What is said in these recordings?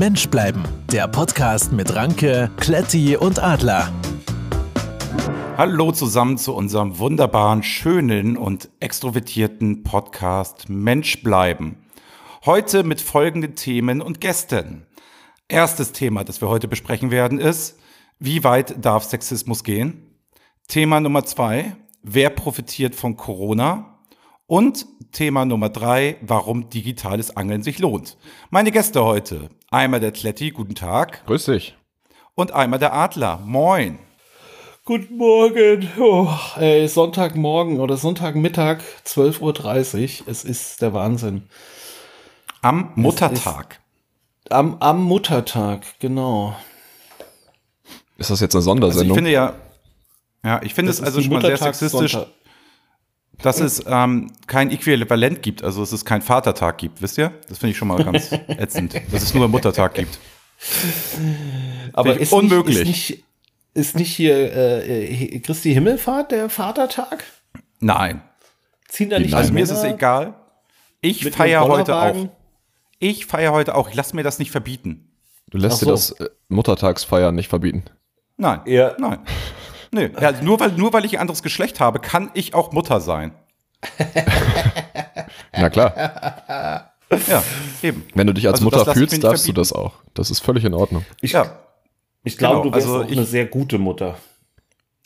Mensch bleiben. Der Podcast mit Ranke, Kletti und Adler. Hallo zusammen zu unserem wunderbaren, schönen und extrovertierten Podcast Mensch bleiben. Heute mit folgenden Themen und Gästen. Erstes Thema, das wir heute besprechen werden, ist, wie weit darf Sexismus gehen? Thema Nummer zwei, wer profitiert von Corona? Und Thema Nummer drei, warum digitales Angeln sich lohnt. Meine Gäste heute, einmal der Kletti, guten Tag. Grüß dich. Und einmal der Adler, moin. Guten Morgen. Oh, ey, Sonntagmorgen oder Sonntagmittag, 12.30 Uhr. Es ist der Wahnsinn. Am Muttertag. Am, am Muttertag, genau. Ist das jetzt eine Also ich Sondersendung? finde ja, ja, ich finde es also schon mal sehr sexistisch, Sonntag. Dass es ähm, kein Äquivalent gibt, also dass es keinen Vatertag gibt, wisst ihr? Das finde ich schon mal ganz ätzend, dass es nur einen Muttertag gibt. Aber ist unmöglich. Nicht, ist, nicht, ist nicht hier äh, Christi Himmelfahrt der Vatertag? Nein, Ziehen da nicht also mir ist es egal. Ich feiere heute auch. Ich feiere heute auch. Ich lasse mir das nicht verbieten. du lässt Ach dir so. das äh, Muttertagsfeiern nicht verbieten. Nein. Ja. Nein. Nee, ja, also nur, weil, nur weil ich ein anderes Geschlecht habe, kann ich auch Mutter sein. Na klar. Ja, eben. Wenn du dich als Also Mutter fühlst, darfst du verbieten. das auch. Das ist völlig in Ordnung. Ich, Ja. ich glaube, Genau, du wärst also auch ich- eine sehr gute Mutter.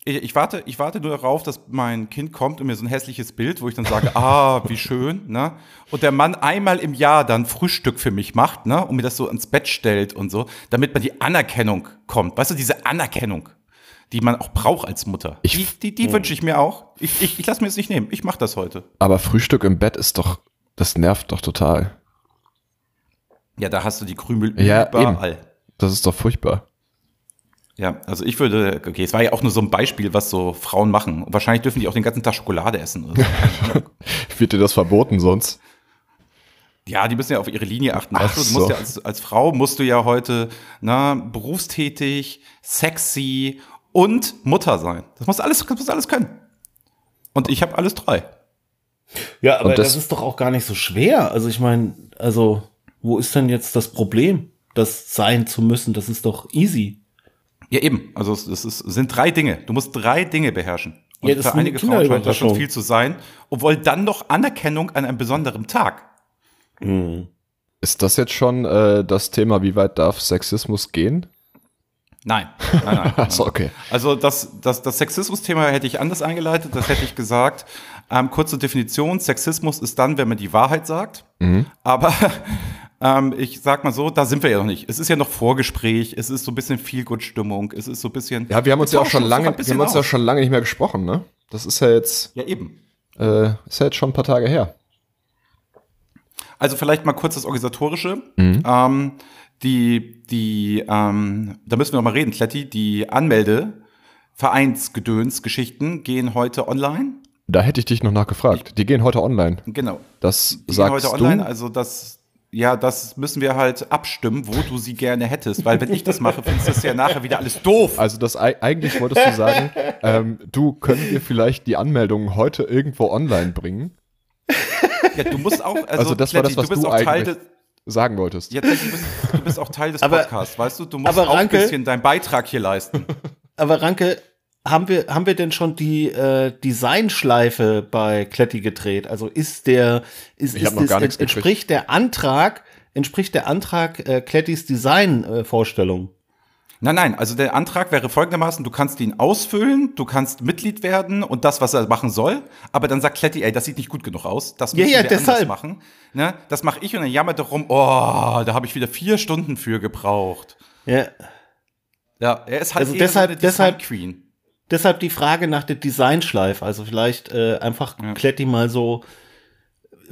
Ich, ich, warte, ich warte nur darauf, dass mein Kind kommt und mir so ein hässliches Bild, wo ich dann sage, ah, wie schön, ne? Und der Mann einmal im Jahr dann Frühstück für mich macht, ne? Und mir das so ins Bett stellt und so, damit man die Anerkennung kommt. Weißt du, diese Anerkennung, die man auch braucht als Mutter. Ich- die die, die wünsche ich mir auch. Ich, ich, ich lasse mir es nicht nehmen. Ich mache das heute. Aber Frühstück im Bett ist doch, das nervt doch total. Ja, da hast du die Krümel Ja, überall. Das ist doch furchtbar. Ja, also ich würde, okay, es war ja auch nur so ein Beispiel, was so Frauen machen. Und wahrscheinlich dürfen die auch den ganzen Tag Schokolade essen. Oder so. Wird dir das verboten sonst? Ja, die müssen ja auf ihre Linie achten. Weißt du, du musst so. ja als, als Frau musst du ja heute na, berufstätig, sexy und Mutter sein. Das muss alles, das muss alles können. Und ich habe alles drei. Ja, aber das, das- ist doch auch gar nicht so schwer. Also ich meine, also wo ist denn jetzt das Problem, das sein zu müssen? Das ist doch easy. Ja, eben. Also es, es ist, sind drei Dinge. Du musst drei Dinge beherrschen. Und Ja, für einige Frauen scheint das schon viel zu sein. Wollen dann noch Anerkennung an einem besonderen Tag. Ist das jetzt schon äh, das Thema, wie weit darf Sexismus gehen? Nein, nein, nein. nein. Achso, okay. Also das, das, das Sexismus-Thema hätte ich anders eingeleitet. Das hätte ich gesagt. Ähm, kurze Definition. Sexismus ist dann, wenn man die Wahrheit sagt. Mhm. Aber ähm, ich sag mal so, da sind wir ja noch nicht. Es ist ja noch Vorgespräch. Es ist so ein bisschen Feelgood-Stimmung. Es ist so ein bisschen. Ja, wir haben uns ja auch schon so lange, wir haben uns ja schon lange nicht mehr gesprochen, ne? Das ist ja jetzt, Ja, eben. äh, ist ja jetzt schon ein paar Tage her. Also vielleicht mal kurz das Organisatorische. Mhm. Ähm, die, die, ähm, da müssen wir noch mal reden, Kletti. Die Anmelde, Vereinsgedöns-Geschichten gehen heute online. Da hätte ich dich noch nachgefragt. Die gehen heute online. Genau. Das Die gehen sagst heute online, du. also das, ja, das müssen wir halt abstimmen, wo du sie gerne hättest, weil wenn ich das mache, findest du das ja nachher wieder alles doof. Also das ei- eigentlich wolltest du sagen, ähm, du können wir vielleicht die Anmeldungen heute irgendwo online bringen? Ja, du musst auch, also, Also das war das, Kletti, was du bist du auch Teil des, Sagen wolltest. Kletti, du bist, du bist auch Teil des Aber- Podcasts, weißt du? Du musst aber auch Ranke- ein bisschen deinen Beitrag hier leisten. Aber Ranke, haben wir, haben wir denn schon die äh, Designschleife bei Kletti gedreht? Also ist der, ist, ist gar nichts entspricht der Antrag, entspricht der Antrag äh, Klettis Design-Vorstellung? Äh? Nein, nein, also der Antrag wäre folgendermaßen, du kannst ihn ausfüllen, du kannst Mitglied werden und das, was er machen soll, aber dann sagt Kletti, ey, das sieht nicht gut genug aus, das Ja, müssen ja, wir anders deshalb. machen. Ne? Das mache ich und dann jammert er rum, oh, da habe ich wieder vier Stunden für gebraucht. ja. Ja, er ist halt Also deshalb- so deshalb- Design-Queen. Deshalb die Frage nach der Designschleife. Also vielleicht äh, einfach Ja. Kletti mal so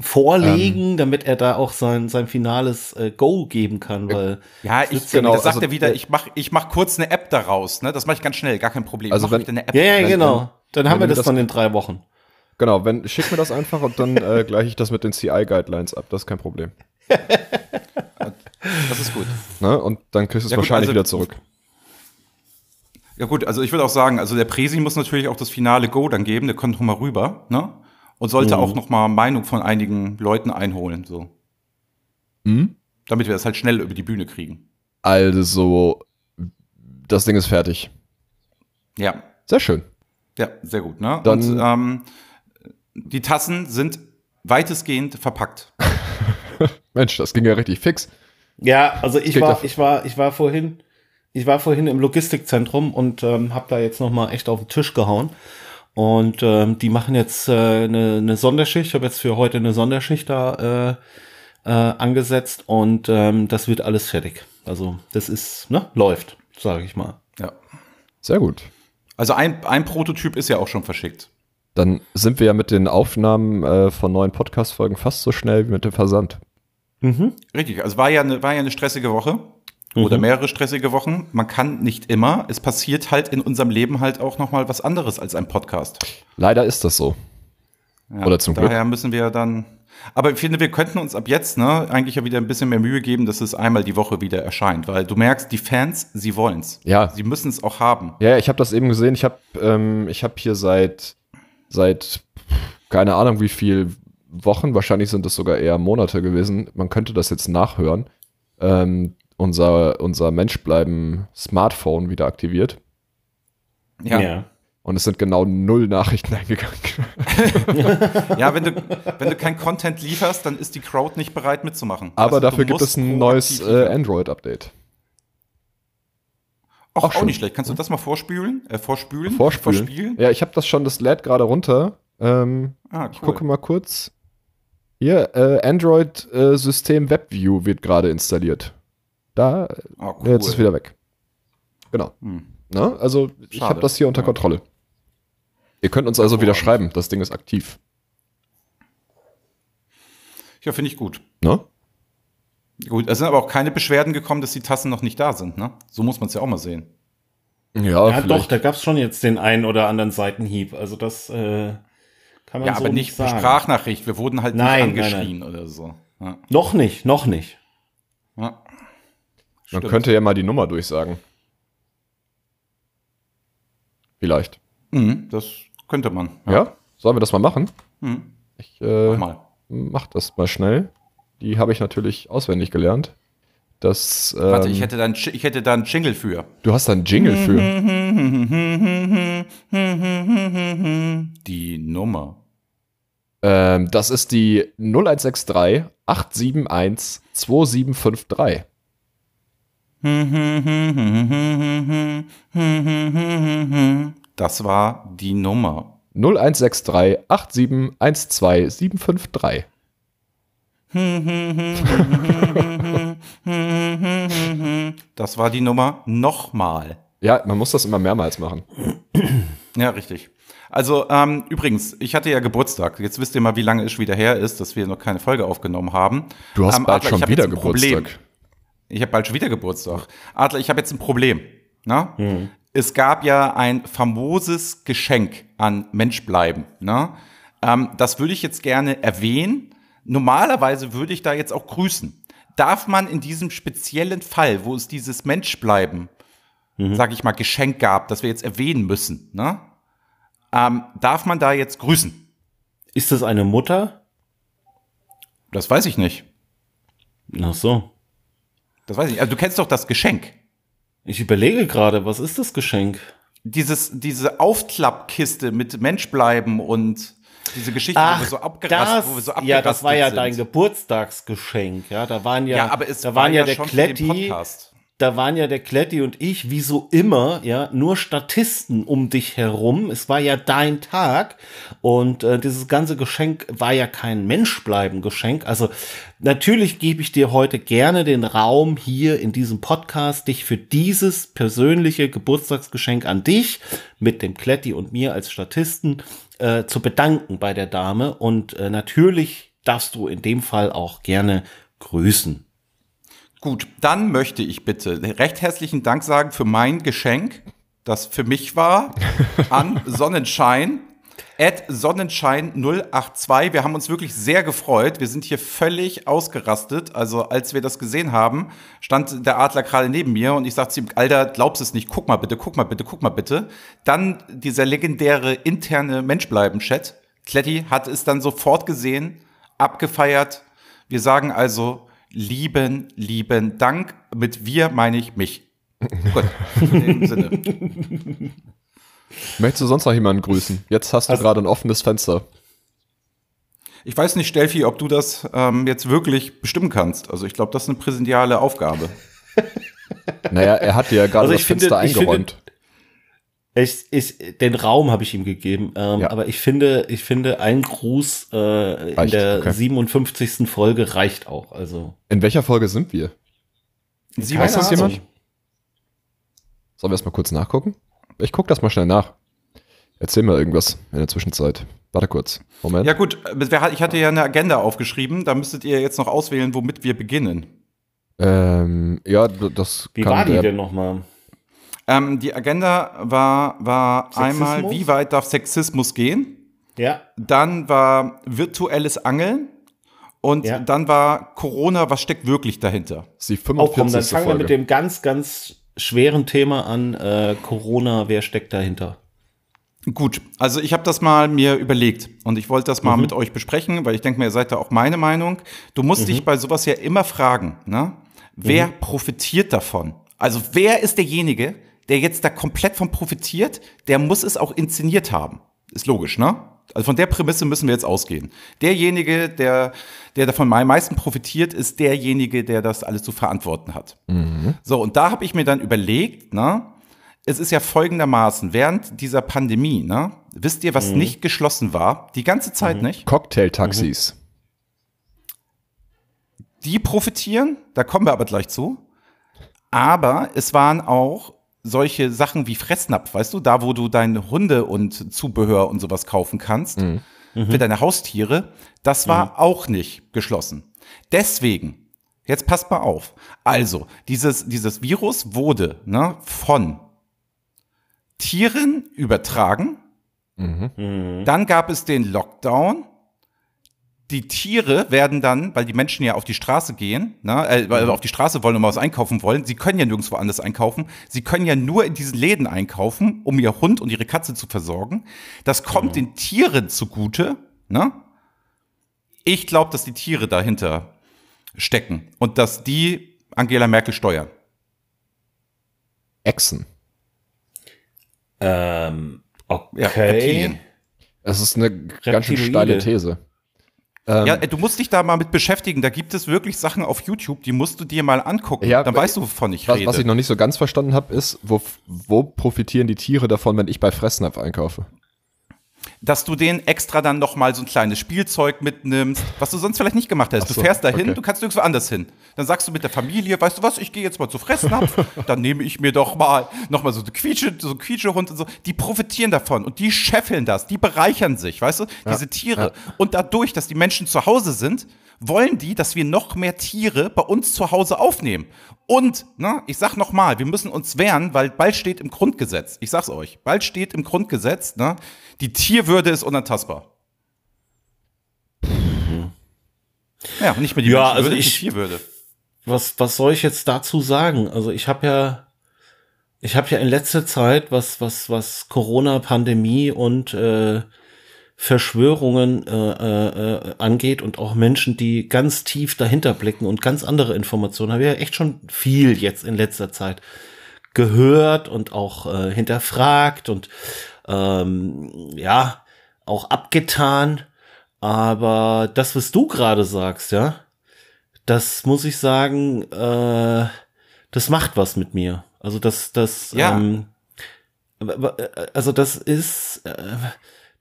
vorlegen, damit er da auch sein, sein finales äh, Go geben kann, weil Ja, ich, genau, das sagt also- er wieder, ich mach, ich mach kurz eine App daraus, ne? Das mache ich ganz schnell, gar kein Problem. Also wenn- eine App. ja, ja, Wenn- genau. Dann haben wir das das- dann in drei Wochen. Genau, wenn, schick mir das einfach und dann äh, gleiche ich das mit den CI-Guidelines ab. Das ist kein Problem. Das ist gut. Ne? Und dann kriegst du es Ja, gut, wahrscheinlich also- wieder zurück. Ja gut, also ich würde auch sagen, also der Presi muss natürlich auch das finale Go dann geben, der kommt noch mal rüber, ne? Und sollte auch noch mal Meinung von einigen Leuten einholen, so. Mhm. Damit wir das halt schnell über die Bühne kriegen. Also, das Ding ist fertig. Ja, Sehr schön. ja, sehr gut. Ne? Dann- und ähm, die Tassen sind weitestgehend verpackt. Mensch, das ging ja richtig fix. Ja, also ich war, auf- ich war, ich war vorhin, ich war vorhin im Logistikzentrum und ähm, habe da jetzt noch mal echt auf den Tisch gehauen. Und ähm, die machen jetzt äh, eine, eine Sonderschicht. Ich habe jetzt für heute eine Sonderschicht da äh, äh, angesetzt und ähm, das wird alles fertig. Also das ist, ne, läuft, sage ich mal. Ja. Sehr gut. Also ein, ein Prototyp ist ja auch schon verschickt. Dann sind wir ja mit den Aufnahmen äh, von neuen Podcast-Folgen fast so schnell wie mit dem Versand. Mhm. Richtig, also war ja eine, war ja eine stressige Woche oder mehrere stressige Wochen. Man kann nicht immer. Es passiert halt in unserem Leben halt auch noch mal was anderes als ein Podcast. Leider ist das so. Ja, Oder zum Glück. Daher müssen wir dann. Aber ich finde, wir könnten uns ab jetzt ne, eigentlich ja wieder ein bisschen mehr Mühe geben, dass es einmal die Woche wieder erscheint. Weil du merkst, die Fans, sie wollen's. Ja. Sie müssen es auch haben. Ja, ich habe das eben gesehen. Ich habe ähm, ich hab hier seit, seit keine Ahnung wie viel Wochen, wahrscheinlich sind es sogar eher Monate gewesen. Man könnte das jetzt nachhören. Ähm, unser, unser Menschbleiben Smartphone wieder aktiviert. Ja. ja. ja. Und es sind genau null Nachrichten eingegangen. wenn, du, wenn du kein Content lieferst, dann ist die Crowd nicht bereit mitzumachen. Aber Also, dafür gibt es ein neues äh. Android-Update. Auch, auch schon. nicht schlecht. Kannst du das mal vorspülen? Äh, vorspülen? Vorspülen. Vorspielen? Ja, ich habe das schon, das lädt gerade runter. Ähm, Ah, Ich cool. gucke mal kurz. Hier, äh, Android äh, System WebView wird gerade installiert. Da, Oh, ja, jetzt ist wieder weg. Genau. Hm. Ne? Also, ich Schade. habe das hier unter Ja. Kontrolle. Ihr könnt uns also wieder schreiben, das Ding ist aktiv. Ja, finde ich gut. Ne? Gut, es sind aber auch keine Beschwerden gekommen, dass die Tassen noch nicht da sind, ne? So muss man es ja auch mal sehen. Ja, Ja, doch, da gab's schon jetzt den einen oder anderen Seitenhieb. Also das äh, kann man Ja, so aber nicht sagen. Sprachnachricht. Wir wurden halt Nein, nicht nein, angeschrien oder so. Ja. Noch nicht, noch nicht. Ja. Man Stimmt. könnte ja mal die Nummer durchsagen. Vielleicht. Mhm, das könnte man. Ja? Sollen wir das mal machen? Mhm. Ich äh, Mach mal. mach das mal schnell. Die habe ich natürlich auswendig gelernt. Das, ähm, Warte, ich hätte, da einen, ich hätte da einen Jingle für. Du hast da einen Jingle für. Die Nummer. Ähm, das ist die 0163 871 2753. Das war die Nummer. 0163 8712 753. Das war die Nummer nochmal. Ja, man muss das immer mehrmals machen. Ja, richtig. Also ähm, übrigens, ich hatte ja Geburtstag. Jetzt wisst ihr mal, wie lange es wieder her ist, dass wir noch keine Folge aufgenommen haben. Du hast Ähm, bald Adler, schon wieder ein Problem. Ich habe bald schon wieder Geburtstag. Adler, ich habe jetzt ein Problem. Na? Es gab ja ein famoses Geschenk an Menschbleiben. Na? Ähm, das würde ich jetzt gerne erwähnen. Normalerweise würde ich da jetzt auch grüßen. Darf man in diesem speziellen Fall, wo es dieses Menschbleiben, sag ich mal, Geschenk gab, das wir jetzt erwähnen müssen, ne? ähm, darf man da jetzt grüßen? Ist das eine Mutter? Das weiß ich nicht. Ach so. Das weiß ich nicht. Also du kennst doch das Geschenk. Ich überlege gerade, was ist das Geschenk? dieses, diese Aufklappkiste mit Menschbleiben und diese Geschichte, wo wir so abgerast, wo wir so ja, das war ja sind. dein Geburtstagsgeschenk, ja. Da waren ja, Ja, aber es da war waren ja, ja der Kletti. Da waren ja der Kletti und ich, wie so immer, ja, nur Statisten um dich herum. Es war ja dein Tag und äh, dieses ganze Geschenk war ja kein Menschbleiben-Geschenk. Also natürlich gebe ich dir heute gerne den Raum hier in diesem Podcast, dich für dieses persönliche Geburtstagsgeschenk an dich mit dem Kletti und mir als Statisten äh, zu bedanken bei der Dame. Und äh, natürlich darfst du in dem Fall auch gerne grüßen. Gut, dann möchte ich bitte recht herzlichen Dank sagen für mein Geschenk, das für mich war, an Sonnenschein. At Sonnenschein082. Wir haben uns wirklich sehr gefreut. Wir sind hier völlig ausgerastet. Also, als wir das gesehen haben, stand der Adler gerade neben mir und ich sagte zu ihm, Alter, glaubst es nicht, guck mal bitte, guck mal bitte, guck mal bitte. Dann dieser legendäre interne Menschbleiben-Chat. Kletti hat es dann sofort gesehen, abgefeiert. Wir sagen also, lieben, lieben Dank. Mit wir meine ich mich. Gut, in dem Sinne. Möchtest du sonst noch jemanden grüßen? Jetzt hast du Also- gerade ein offenes Fenster. Ich weiß nicht, Stelfi, ob du das ähm, jetzt wirklich bestimmen kannst. Also ich glaube, das ist eine präsidiale Aufgabe. Naja, er hat dir ja gerade Also das ich finde- Fenster ich finde- eingeräumt. Ich, ich, den Raum habe ich ihm gegeben, ähm, Ja. aber ich finde, ich finde, ein Gruß äh, in der okay. 57. Folge reicht auch. Also In welcher Folge sind wir? Sie Weiß das jemand? Sollen wir erst mal kurz nachgucken? Ich gucke das mal schnell nach. Erzähl mal irgendwas in der Zwischenzeit. Warte kurz. Moment. Ja gut, äh, ich hatte ja eine Agenda aufgeschrieben. Da müsstet ihr jetzt noch auswählen, womit wir beginnen. Ähm, ja, das Wie kann war die der- denn nochmal? Ähm, die Agenda war, war Sexismus? einmal, wie weit darf Sexismus gehen? Ja, Dann war virtuelles Angeln. Und Ja. dann war Corona, was steckt wirklich dahinter? Das ist die oh, komm, 45. dann fangen wir mit dem ganz, ganz schweren Thema an. Äh, Corona, wer steckt dahinter? Gut, also ich habe das mal mir überlegt und ich wollte das mal mit euch besprechen, weil ich denke mir, ihr seid da auch meine Meinung. Du musst dich bei sowas ja immer fragen, ne? Wer profitiert davon? Also wer ist derjenige, der jetzt da komplett von profitiert? Der muss es auch inszeniert haben. Ist logisch, ne? Also von der Prämisse müssen wir jetzt ausgehen. Derjenige, der, der davon am meisten profitiert, ist derjenige, der das alles zu verantworten hat. So, und da habe ich mir dann überlegt, ne? es ist ja folgendermaßen, während dieser Pandemie, ne, wisst ihr, was nicht geschlossen war? Die ganze Zeit nicht. Cocktail-Taxis. Die profitieren, da kommen wir aber gleich zu. Aber es waren auch solche Sachen wie Fressnapf, weißt du, da wo du deine Hunde und Zubehör und sowas kaufen kannst, für deine Haustiere, das war auch nicht geschlossen. Deswegen, jetzt passt mal auf. Also, dieses, dieses Virus wurde ne, von Tieren übertragen. Dann gab es den Lockdown. Die Tiere werden dann, weil die Menschen ja auf die Straße gehen, ne, äh, weil auf die Straße wollen und mal was einkaufen wollen, sie können ja nirgendwo anders einkaufen. Sie können ja nur in diesen Läden einkaufen, um ihr Hund und ihre Katze zu versorgen. Das kommt den Tieren zugute. Ne? Ich glaube, dass die Tiere dahinter stecken und dass die Angela Merkel steuern. Echsen. Ähm, Ja, okay. Reptilien. Es ist eine ganz schön steile These. Ähm, Ja, äh, du musst dich da mal mit beschäftigen. Da gibt es wirklich Sachen auf YouTube, die musst du dir mal angucken. Ja, Dann weißt du, wovon ich was, rede. was ich noch nicht so ganz verstanden habe, ist, wo, wo profitieren die Tiere davon, wenn ich bei Fressnapf einkaufe? Dass du den extra dann noch mal so ein kleines Spielzeug mitnimmst, was du sonst vielleicht nicht gemacht hättest. So, du fährst dahin, okay. du kannst nirgendwo anders hin. Dann sagst du mit der Familie, weißt du was, ich gehe jetzt mal zu Fressnapf, dann nehme ich mir doch mal noch mal so eine Quietsche, so einen Quietschehund und so. Die profitieren davon und die scheffeln das, die bereichern sich, weißt du, diese Tiere. Und dadurch, dass die Menschen zu Hause sind, wollen die, dass wir noch mehr Tiere bei uns zu Hause aufnehmen. Und, ne, ich sag noch mal, wir müssen uns wehren, weil bald steht im Grundgesetz, ich sag's euch, bald steht im Grundgesetz, ne, die Tierwürde ist unantastbar. Ja, nicht mehr die Ja, also Menschenwürde, ich- die Tierwürde. was, was soll ich jetzt dazu sagen? Also ich habe ja, ich habe ja in letzter Zeit, was, was, was Corona-Pandemie und äh, Verschwörungen äh, äh, äh, angeht und auch Menschen, die ganz tief dahinter blicken und ganz andere Informationen, habe ich ja echt schon viel jetzt in letzter Zeit gehört und auch äh, hinterfragt und ähm, ja, auch abgetan. Aber das, was du gerade sagst, ja, das muss ich sagen, äh, das macht was mit mir. Also das, das, Ja. ähm, also das ist, äh,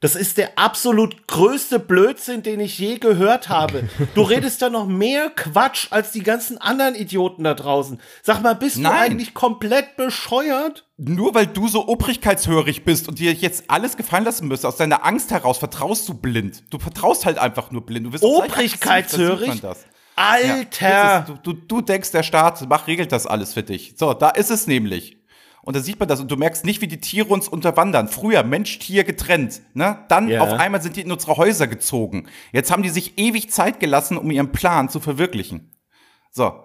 das ist der absolut größte Blödsinn, den ich je gehört habe. Du redest da noch mehr Quatsch als die ganzen anderen Idioten da draußen. Sag mal, bist du Nein. eigentlich komplett bescheuert? Nur weil du so obrigkeitshörig bist und dir jetzt alles gefallen lassen müsst, aus deiner Angst heraus vertraust du blind. Du vertraust halt einfach nur blind. Du sieht Obrigkeitshörig? Alter! Ja, du, du, du denkst, der Staat macht, regelt das alles für dich. So, da ist es nämlich. Und da sieht man das und du merkst nicht, wie die Tiere uns unterwandern. Früher Mensch, Tier getrennt. Ne? Dann Ja. auf einmal sind die in unsere Häuser gezogen. Jetzt haben die sich ewig Zeit gelassen, um ihren Plan zu verwirklichen. So.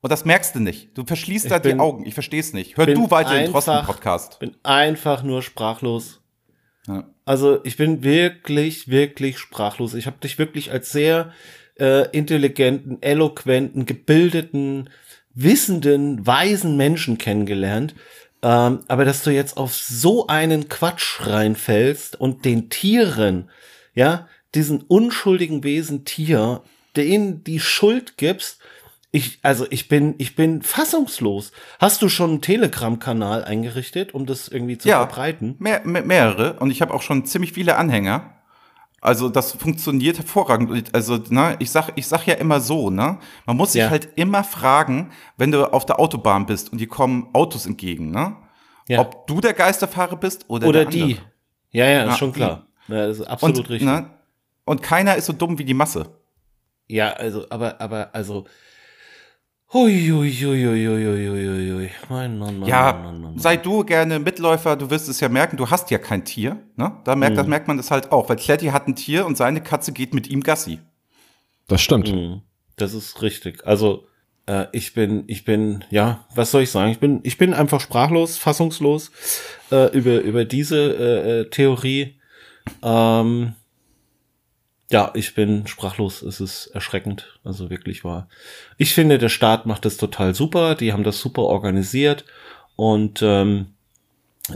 Und das merkst du nicht. Du verschließt da die bin- Augen. Ich verstehe es nicht. Hör du weiter den einfach- Drosten-Podcast. Bin einfach nur sprachlos. Ja. Also ich bin wirklich, wirklich sprachlos. Ich habe dich wirklich als sehr äh, intelligenten, eloquenten, gebildeten, wissenden, weisen Menschen kennengelernt. Ähm, aber dass du jetzt auf so einen Quatsch reinfällst und den Tieren, ja, diesen unschuldigen Wesen Tier, denen die Schuld gibst, ich, also ich bin, ich bin fassungslos. Hast du schon einen Telegram-Kanal eingerichtet, um das irgendwie zu Ja. verbreiten? Mehr, mehr, mehrere und ich habe auch schon ziemlich viele Anhänger. Also das funktioniert hervorragend. Also ne, ich sag, ich sag ja immer so, ne, man muss sich Ja. halt immer fragen, wenn du auf der Autobahn bist und die kommen Autos entgegen, ne, Ja. ob du der Geisterfahrer bist oder, Oder der die. andere. Ja, ja, ist Ja, schon klar. Ja, das ist absolut und, richtig. Ne, und keiner ist so dumm wie die Masse. Ja, also, aber, aber, also. Hui, hui, hui, hui, hui, hui, hui, hui. Mein Mann, Mann, Ja, Mann, Mann, Mann. sei du gerne Mitläufer, du wirst es ja merken, du hast ja kein Tier, ne? Da merkt, das merkt man das halt auch, weil Kletti hat ein Tier und seine Katze geht mit ihm Gassi. Das stimmt. Mhm. Das ist richtig. Also, äh, ich bin, ich bin, ja, was soll ich sagen? Ich bin, ich bin einfach sprachlos, fassungslos äh, über, über diese äh, äh, Theorie. Ähm, ja, ich bin sprachlos. Es ist erschreckend. Also wirklich wahr. Ich finde, der Staat macht das total super. Die haben das super organisiert und ähm,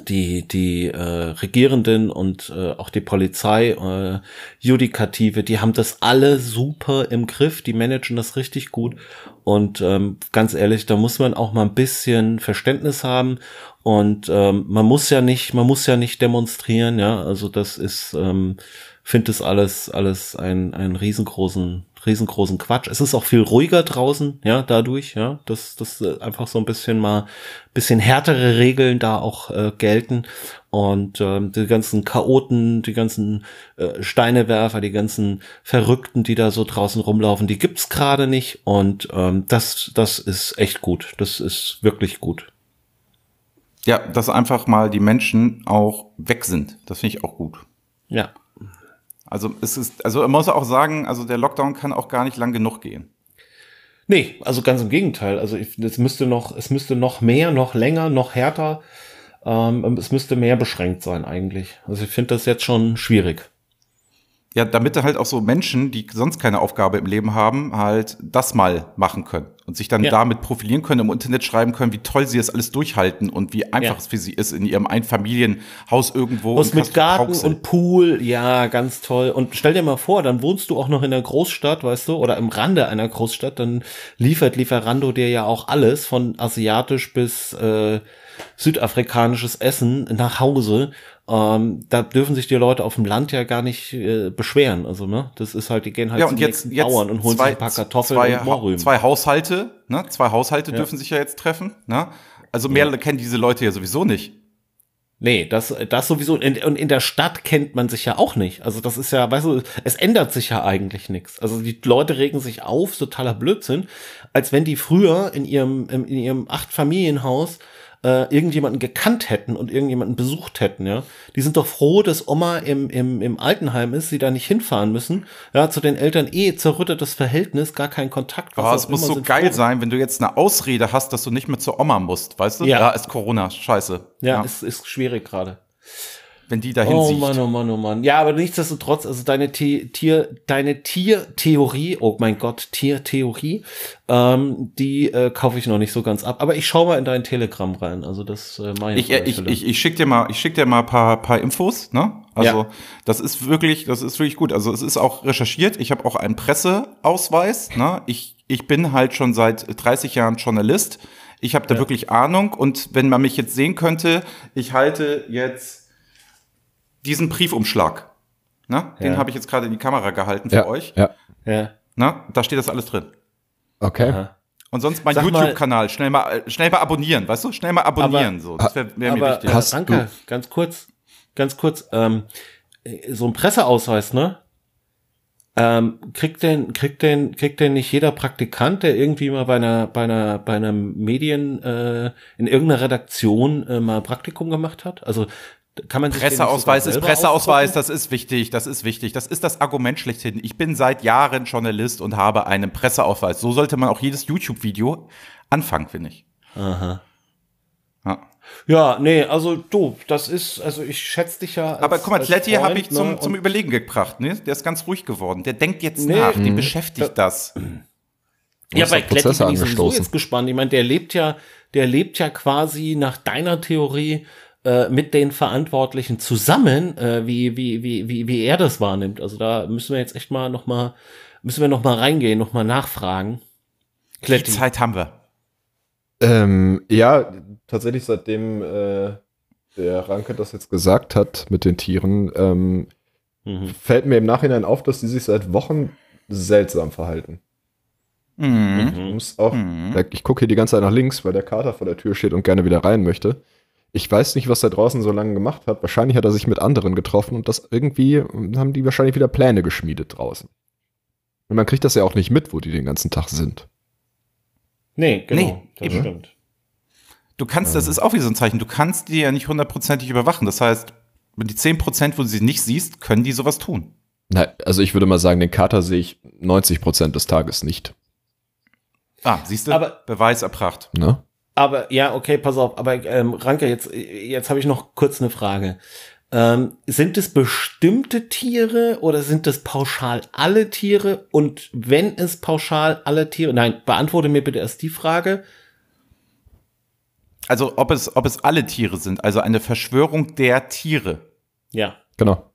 die die äh, Regierenden und äh, auch die Polizei, äh, Judikative, die haben das alle super im Griff, die managen das richtig gut und ähm, ganz ehrlich, da muss man auch mal ein bisschen Verständnis haben und ähm, man muss ja nicht, man muss ja nicht demonstrieren, ja, also das ist, ähm, finde das alles alles ein ein riesengroßen riesengroßen Quatsch. Es ist auch viel ruhiger draußen, ja, dadurch, ja, dass das äh, einfach so ein bisschen mal bisschen härtere Regeln da auch äh, gelten und ähm, die ganzen Chaoten, die ganzen äh, Steinewerfer, die ganzen Verrückten, die da so draußen rumlaufen, die gibt's gerade nicht und ähm, das das ist echt gut. Das ist wirklich gut. Ja, dass einfach mal die Menschen auch weg sind. Das finde ich auch gut. Ja. Also es ist, also man muss auch sagen, also der Lockdown kann auch gar nicht lang genug gehen. Nee, also ganz im Gegenteil. Also es müsste noch, es müsste noch mehr, noch länger, noch härter. Ähm, es müsste mehr beschränkt sein eigentlich. Also ich finde das jetzt schon schwierig. Ja, damit halt auch so Menschen, die sonst keine Aufgabe im Leben haben, halt das mal machen können und sich dann Ja. damit profilieren können, im Internet schreiben können, wie toll sie das alles durchhalten und wie einfach Ja. es für sie ist in ihrem Einfamilienhaus irgendwo. Was mit Garten Castrop-Rauxel. und Pool, ja, ganz toll. Und stell dir mal vor, dann wohnst du auch noch in der Großstadt, weißt du, oder im Rande einer Großstadt, dann liefert Lieferando dir ja auch alles von asiatisch bis äh, südafrikanisches Essen nach Hause. Ähm, da dürfen sich die Leute auf dem Land ja gar nicht äh, beschweren. Also, ne, das ist halt, die gehen halt ja, zum und jetzt, jetzt Bauern und holen zwei, sich ein paar Kartoffeln zwei, und Mohrrüben. zwei Haushalte, ne? Zwei Haushalte dürfen sich ja jetzt treffen, ne? Also mehr kennen diese Leute ja sowieso nicht. Nee, das, das sowieso. Und in, in der Stadt kennt man sich ja auch nicht. Also das ist ja, weißt du, es ändert sich ja eigentlich nichts. Also die Leute regen sich auf, totaler Blödsinn, als wenn die früher in ihrem, in ihrem Acht-Familienhaus äh, irgendjemanden gekannt hätten und irgendjemanden besucht hätten, ja. Die sind doch froh, dass Oma im, im, im Altenheim ist, sie da nicht hinfahren müssen. Ja, zu den Eltern eh zerrüttetes Verhältnis, gar kein Kontakt. was Aber auch es muss so geil froh. sein, wenn du jetzt eine Ausrede hast, dass du nicht mehr zur Oma musst, weißt du? Ja. ist Corona, scheiße. Ja, Ist, ist schwierig gerade. Wenn die dahin Oh sieht. Mann, oh Mann, oh Mann. Ja, aber nichtsdestotrotz, also deine The Tier, deine Tiertheorie, oh mein Gott, Tiertheorie, ähm, die äh, kaufe ich noch nicht so ganz ab. Aber ich schaue mal in dein Telegram rein. Also das äh, meine Ich, äh, ich, ich, ich schick dir mal, ich schick dir mal ein paar, paar Infos, ne? Also Ja. das ist wirklich, das ist wirklich gut. Also es ist auch recherchiert. Ich habe auch einen Presseausweis. Ne? Ich, ich bin halt schon seit 30 Jahren Journalist. Ich habe da wirklich Ahnung. Und wenn man mich jetzt sehen könnte, ich halte jetzt diesen Briefumschlag. Ne? Den Ja. habe ich jetzt gerade in die Kamera gehalten für Ja, euch. ja. Ja. Ne? Da steht das alles drin. Okay. Aha. Und sonst mein YouTube-Kanal. Schnell mal, äh, schnell mal abonnieren, weißt du? Schnell mal abonnieren. so. Das wäre wär mir Aber wichtig. Hast danke, ganz kurz, ganz kurz, ähm, äh, so ein Presseausweis, ne? Ähm, kriegt denn, kriegt denn, kriegt denn nicht jeder Praktikant, der irgendwie mal bei einer, bei einer, bei einer Medien, äh, in irgendeiner Redaktion äh, mal Praktikum gemacht hat? Also kann man Presseausweis ist Presseausweis, ausdrucken? das ist wichtig, das ist wichtig. Das ist das Argument schlechthin. Ich bin seit Jahren Journalist und habe einen Presseausweis. So sollte man auch jedes YouTube-Video anfangen, finde ich. Aha. Ja. Ja, nee, also du, das ist, also ich schätze dich ja. Als, Aber guck mal, Tletti habe ich zum, ne, zum Überlegen gebracht. Ne? Der ist ganz ruhig geworden. Der denkt jetzt Nee. nach. Den Mhm. beschäftigt das. Ja, bei Kletti bin ich sowieso jetzt gespannt. Ich meine, der lebt ja, der lebt ja quasi nach deiner Theorie äh, mit den Verantwortlichen zusammen, äh, wie, wie, wie, wie, wie er das wahrnimmt. Also da müssen wir jetzt echt mal noch mal, müssen wir noch mal reingehen, noch mal nachfragen. Die Kletti. Zeit haben wir. Ähm, ja, tatsächlich seitdem äh, der Ranke das jetzt gesagt hat mit den Tieren, ähm, Mhm. fällt mir im Nachhinein auf, dass die sich seit Wochen seltsam verhalten. Mhm. Ich auch, Mhm. ich gucke hier die ganze Zeit nach links, weil der Kater vor der Tür steht und gerne wieder rein möchte. Ich weiß nicht, was er draußen so lange gemacht hat. Wahrscheinlich hat er sich mit anderen getroffen und das irgendwie haben die wahrscheinlich wieder Pläne geschmiedet draußen. Und man kriegt das ja auch nicht mit, wo die den ganzen Tag sind. Nee, genau, Nee, das eben. stimmt. Du kannst, das ist auch wieder so ein Zeichen, du kannst die ja nicht hundertprozentig überwachen. Das heißt, wenn die 10%, wo du sie nicht siehst, können die sowas tun. Na, also ich würde mal sagen, den Kater sehe ich 90 Prozent des Tages nicht. Ah, siehst du? Aber- Beweis erbracht. Ne? Aber ja, okay, pass auf. Aber ähm, Ranke, jetzt, jetzt habe ich noch kurz eine Frage. Ähm, sind es bestimmte Tiere oder sind es pauschal alle Tiere? Und wenn es pauschal alle Tiere, nein, beantworte mir bitte erst die Frage. Also, ob es, ob es alle Tiere sind, also eine Verschwörung der Tiere. Ja, Genau.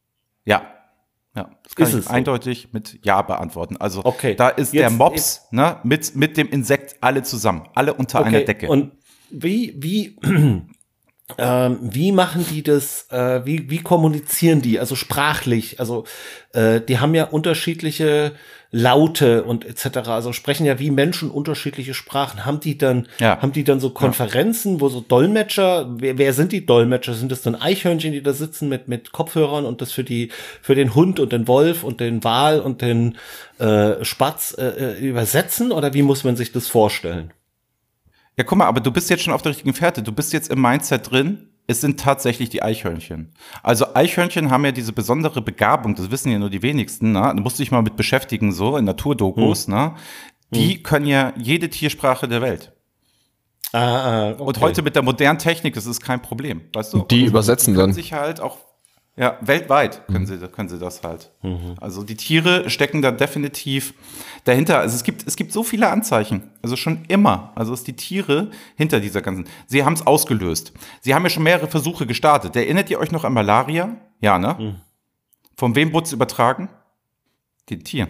Ja. Das kann Ist ich es so? eindeutig mit Ja beantworten. Also, Okay, da ist der jetzt- Mops ne, mit, mit dem Insekt alle zusammen, alle unter einer Decke. Und wie, wie, ähm, wie machen die das, äh, wie, wie kommunizieren die, also sprachlich, also äh, die haben ja unterschiedliche Laute und etc., also sprechen ja wie Menschen unterschiedliche Sprachen. Haben die dann, Ja. haben die dann so Konferenzen, wo so Dolmetscher, wer, wer sind die Dolmetscher? Sind das dann Eichhörnchen, die da sitzen mit, mit Kopfhörern und das für die, für den Hund und den Wolf und den Wal und den äh, Spatz äh, äh, übersetzen oder wie muss man sich das vorstellen? Ja, guck mal, aber du bist jetzt schon auf der richtigen Fährte. Du bist jetzt im Mindset drin. Es sind tatsächlich die Eichhörnchen. Also Eichhörnchen haben ja diese besondere Begabung, das wissen ja nur die wenigsten, ne? Da musst du dich mal mit beschäftigen, so in Naturdokus, Hm. ne? Die können ja jede Tiersprache der Welt. Ah, ah, okay. Und heute mit der modernen Technik, das ist kein Problem, weißt du? Die übersetzen können dann. sich halt auch, ja, weltweit können sie, können sie das halt. Also die Tiere stecken da definitiv dahinter. Also es gibt, es gibt so viele Anzeichen. Also schon immer. Also es die Tiere hinter dieser ganzen. Sie haben es ausgelöst. Sie haben ja schon mehrere Versuche gestartet. Erinnert ihr euch noch an Malaria? Ja, ne? Von wem wurde es übertragen? Den Tieren.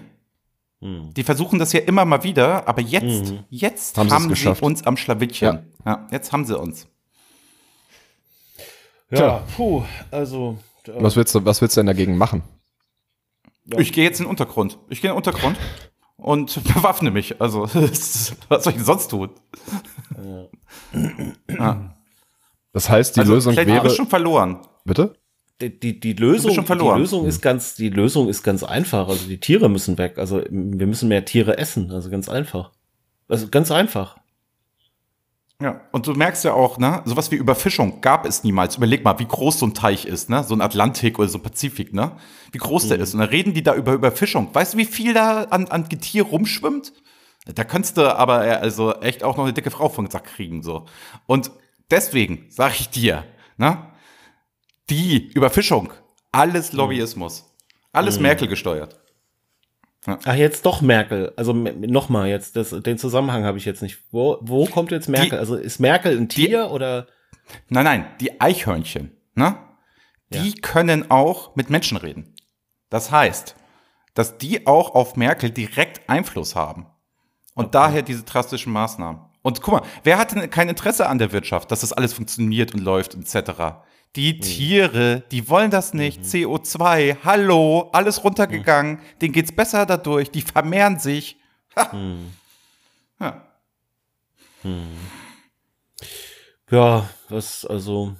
Die versuchen das ja immer mal wieder, aber jetzt, jetzt Haben haben, sie uns am Schlawittchen. Ja. jetzt haben sie uns. Ja, puh, also. Äh, Was willst du, was willst du denn dagegen machen? Ich gehe jetzt in den Untergrund. Ich gehe in den Untergrund und bewaffne mich. Also, was soll ich denn sonst tun? Das heißt, die also, Lösung wäre. ich schon verloren. Bitte? Die, die, die Lösung, schon die verloren. Lösung ist ganz, die Lösung ist ganz einfach. Also die Tiere müssen weg. Also wir müssen mehr Tiere essen. Also ganz einfach. Also ganz einfach. Ja, und du merkst ja auch, ne, sowas wie Überfischung gab es niemals. Überleg mal, wie groß so ein Teich ist, ne? So ein Atlantik oder so ein Pazifik, ne? Wie groß der ist. Und dann reden die da über Überfischung. Weißt du, wie viel da an, an Getier rumschwimmt? Da könntest du aber äh, also echt auch noch eine dicke Frau von Sack kriegen, so. Und deswegen sage ich dir, ne? Die Überfischung, alles Lobbyismus. Alles Merkel gesteuert. Ach, jetzt doch Merkel. Also nochmal jetzt, das, den Zusammenhang habe ich jetzt nicht. Wo, wo kommt jetzt Merkel? Die- also ist Merkel ein Tier oder? Nein, nein, die Eichhörnchen, ne? Die können auch mit Menschen reden. Das heißt, dass die auch auf Merkel direkt Einfluss haben. Und daher diese drastischen Maßnahmen. Und guck mal, wer hat denn kein Interesse an der Wirtschaft, dass das alles funktioniert und läuft etc.? Die Tiere, die wollen das nicht. CO2, hallo, alles runtergegangen. Denen geht's besser dadurch. Die vermehren sich. Ha. Ja. Ja, was, also.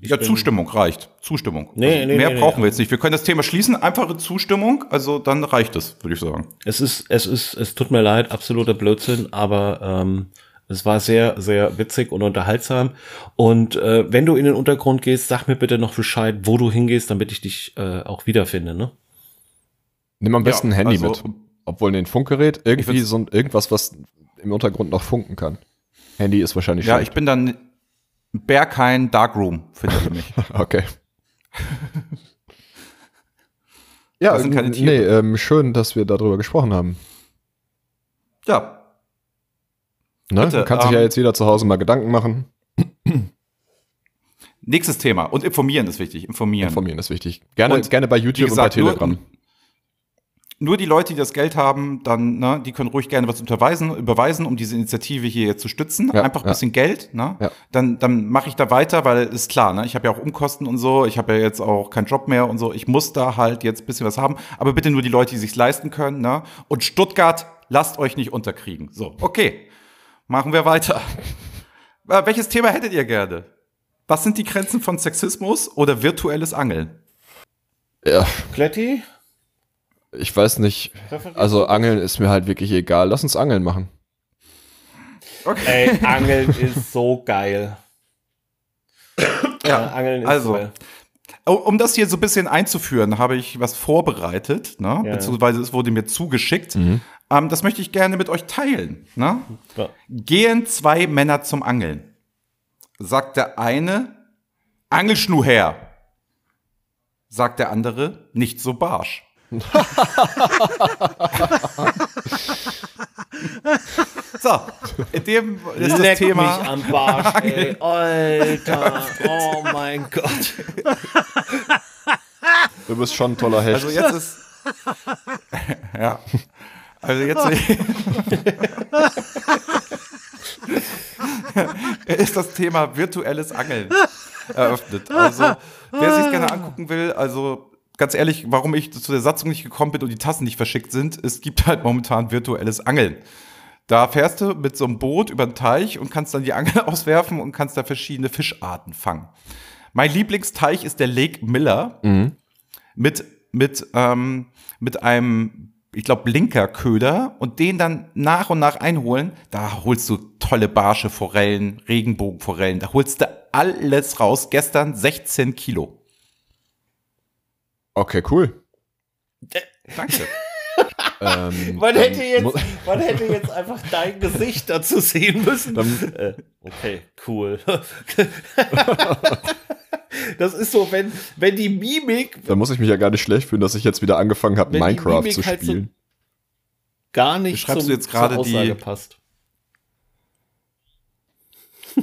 ich Ja, Zustimmung reicht. Zustimmung. Nee, also nee, mehr nee, nee, brauchen wir jetzt nicht. Wir können das Thema schließen. Einfache Zustimmung, also dann reicht es, würde ich sagen. Es ist, es ist, es tut mir leid, absoluter Blödsinn, aber ähm, es war sehr, sehr witzig und unterhaltsam. Und äh, wenn du in den Untergrund gehst, sag mir bitte noch Bescheid, wo du hingehst, damit ich dich äh, auch wiederfinde, ne? Nimm am besten ein Ja, Handy also- mit. Obwohl ein Funkgerät, irgendwie so ein, irgendwas, was im Untergrund noch funken kann. Handy ist wahrscheinlich Ja, schlecht. ich bin dann. Berghain Darkroom findet ihr mich. Okay. ja, Das sind keine nee, Tiere. ähm, schön, dass wir darüber gesprochen haben. Ja, Ne? Bitte, kann sich ähm, ja jetzt jeder zu Hause mal Gedanken machen. nächstes Thema. Und informieren ist wichtig. Informieren. Informieren ist wichtig. Gerne, Und, gerne bei YouTube gesagt, und bei Telegram. Nur die Leute, die das Geld haben, dann, ne, die können ruhig gerne was unterweisen, überweisen, um diese Initiative hier jetzt zu stützen. Ja, Einfach ein ja. bisschen Geld, ne? Ja. Dann, dann mache ich da weiter, weil ist klar, ne? Ich habe ja auch Umkosten und so, ich habe ja jetzt auch keinen Job mehr und so. Ich muss da halt jetzt ein bisschen was haben. Aber bitte nur die Leute, die sich's leisten können, ne? Und Stuttgart, lasst euch nicht unterkriegen. So, okay. Machen wir weiter. Äh, welches Thema hättet ihr gerne? Was sind die Grenzen von Sexismus oder virtuelles Angeln? Ja, Kletti? ich weiß nicht. Also Angeln ist mir halt wirklich egal. Lass uns Angeln machen. Ey, Angeln ist so geil. Ja, Angeln ist also. Oh, Um das hier so ein bisschen einzuführen, habe ich was vorbereitet, ne? Ja. beziehungsweise es wurde mir zugeschickt. Mhm. Ähm, das möchte ich gerne mit euch teilen. Ne? Ja. Gehen zwei Männer zum Angeln. Sagt der eine, Angelschnur her. Sagt der andere, nicht so barsch. so, in dem ist das Leck Thema. mich am Barsch, ey. Alter, oh mein Gott. Du bist schon ein toller Hecht. Also jetzt ist. ja. Also jetzt ist das Thema virtuelles Angeln eröffnet. Also, wer sich gerne angucken will, also ganz ehrlich, warum ich zu der Satzung nicht gekommen bin und die Tassen nicht verschickt sind, es gibt halt momentan virtuelles Angeln. Da fährst du mit so einem Boot über den Teich und kannst dann die Angel auswerfen und kannst da verschiedene Fischarten fangen. Mein Lieblingsteich ist der Lake Miller mit, mit, ähm, mit einem, ich glaube, Blinkerköder und den dann nach und nach einholen. Da holst du tolle Barsche, Forellen, Regenbogenforellen. Da holst du alles raus. Gestern 16 Kilo. okay, cool. Danke. Ähm, Man hätte, jetzt, man hätte jetzt einfach dein Gesicht dazu sehen müssen. Dann- Äh, okay, cool. Das ist so, wenn, wenn die Mimik Da muss ich mich ja gar nicht schlecht fühlen, dass ich jetzt wieder angefangen habe, Minecraft zu halt so- spielen. gar nicht Schreibst zum, du jetzt gerade die- passt.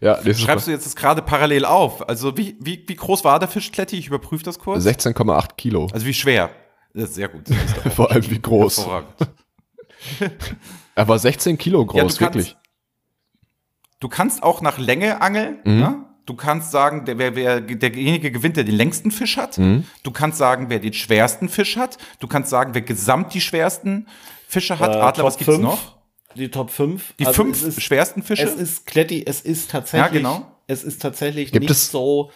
ja, Schreibst du jetzt das gerade parallel auf? Also wie, wie, wie groß war der Fischkletti? Ich überprüfe das kurz. 16,8 Kilo. Also wie schwer? Das ist sehr gut. Das ist Vor allem wie groß. Er war 16 Kilo groß, Ja, wirklich. Du kannst auch nach Länge angeln. Mhm. Ne? Du kannst sagen, der, wer, wer, derjenige gewinnt, der den längsten Fisch hat. Mhm. Du kannst sagen, wer den schwersten Fisch hat. Du kannst sagen, wer gesamt die schwersten Fische hat. Äh, Adler, was Top gibt's fünf. noch? Die Top 5. Die fünf schwersten Fische? Es ist Kletti, es ist tatsächlich, Ja, genau. es ist tatsächlich Gibt nicht es- so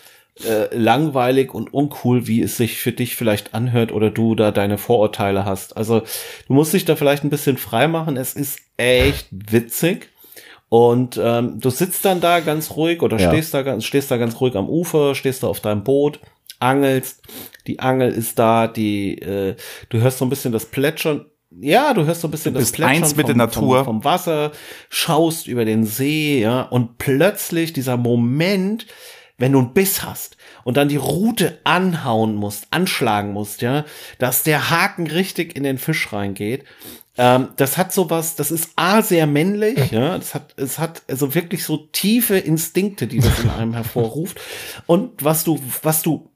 äh, langweilig und uncool, wie es sich für dich vielleicht anhört oder du da deine Vorurteile hast. Also du musst dich da vielleicht ein bisschen frei machen. Es ist echt witzig. Und ähm, du sitzt dann da ganz ruhig oder Ja. stehst da ganz, stehst da ganz ruhig am Ufer, stehst da auf deinem Boot, angelst. Die Angel ist da, die, äh, du hörst so ein bisschen das Plätschern. Ja, du hörst so ein bisschen Du das bist eins mit der vom, Natur. Vom, vom Wasser, schaust über den See, ja, und plötzlich dieser Moment, wenn du einen Biss hast und dann die Rute anhauen musst, anschlagen musst, ja, dass der Haken richtig in den Fisch reingeht. Ähm, das hat sowas, das ist A sehr männlich, ja, das hat, es hat also wirklich so tiefe Instinkte, die das in einem hervorruft. Und was du, was du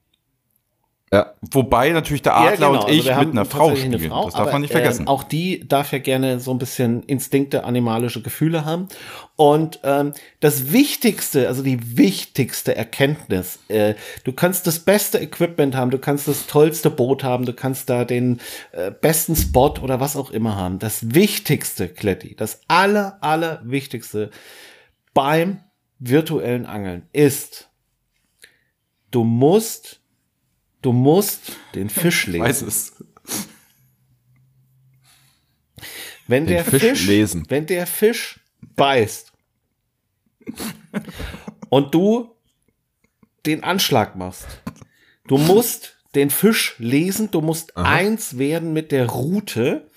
Ja, Wobei natürlich der ja, Adler genau. und Also ich wir mit einer Frau tatsächlich eine spielen. Frau, das darf aber, man nicht vergessen. Ähm, auch die darf ja gerne so ein bisschen Instinkte, animalische Gefühle haben. Und ähm, das Wichtigste, also die wichtigste Erkenntnis, äh, du kannst das beste Equipment haben, du kannst das tollste Boot haben, du kannst da den äh, besten Spot oder was auch immer haben. Das Wichtigste, Kletti, das aller, aller Wichtigste beim virtuellen Angeln ist, du musst, du musst den Fisch ich lesen. weiß es. Wenn Den der Fisch Fisch, lesen. wenn der Fisch beißt und du den Anschlag machst, du musst den Fisch lesen, du musst eins werden mit der Route,